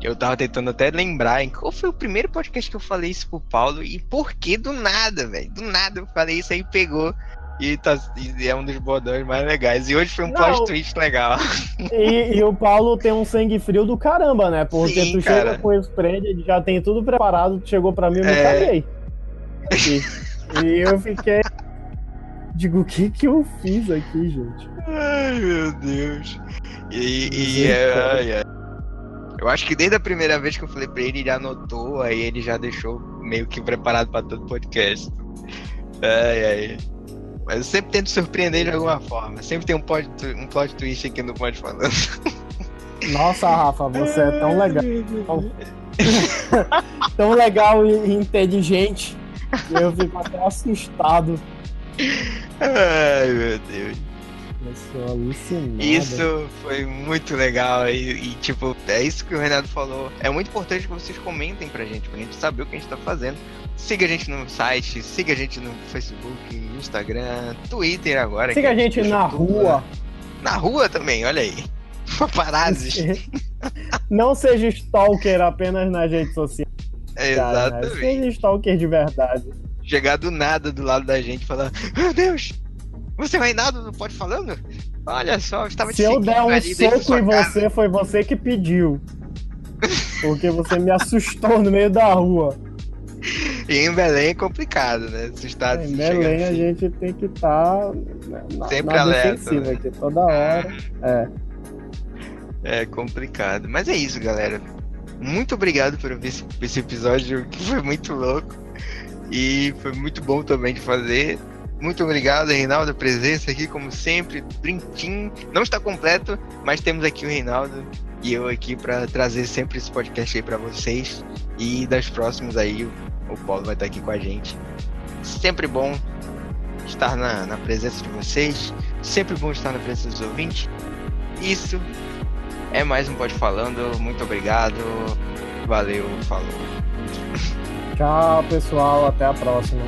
Eu tava tentando até lembrar em qual foi o primeiro podcast que eu falei isso pro Paulo e por que do nada, velho. Do nada eu falei isso aí pegou. E, tá, e é um dos bordões mais legais. E hoje foi um Não. plot twist legal. E, e o Paulo tem um sangue frio do caramba, né? Porque Sim, tu cara. chega com o spray, ele já tem tudo preparado, tu chegou pra mim e me É. caguei. E, e eu fiquei. Digo, o que que eu fiz aqui, gente? Ai, meu Deus. E, e é, ai. eu acho que desde a primeira vez que eu falei pra ele, ele anotou, aí ele já deixou meio que preparado pra todo podcast. Ai, ai. Mas eu sempre tento surpreender de alguma forma. Sempre tem um, pod, um plot twist aqui no Pode Falando. Nossa, Rafa, você é tão legal. tão legal e inteligente. que Eu fico até assustado. Ai, meu Deus. Eu sou alucinado. Isso foi muito legal e, e, tipo, é isso que o Renato falou. É muito importante que vocês comentem pra gente, pra gente saber o que a gente tá fazendo. Siga a gente no site, siga a gente no Facebook, Instagram, Twitter agora. Siga a gente na rua. lá. Na rua também, olha aí. Paparazzi. Não seja stalker apenas nas redes sociais. Cara, né? Exatamente. Seja stalker de verdade. Chegar do nada do lado da gente e falar: Meu Deus, você vai nada não pode falando? Olha só, eu estava te Se eu der um soco em casa." você, foi você que pediu. porque você me assustou no meio da rua. E em Belém é complicado, né? Assustar Em Belém a assim. gente tem que estar na, Sempre na alerta, né? aqui toda hora. É. É complicado. Mas é isso, galera. Muito obrigado por ver esse, esse episódio que foi muito louco. E foi muito bom também de fazer. Muito obrigado, Reinaldo, a presença aqui, como sempre. Team não está completo, mas temos aqui o Reinaldo e eu aqui para trazer sempre esse podcast aí para vocês. E das próximas aí, o Paulo vai estar aqui com a gente. Sempre bom estar na, na presença de vocês. Sempre bom estar na presença dos ouvintes. Isso é mais um Pode Falando. Muito obrigado. Valeu, falou. Tchau, pessoal. Até a próxima.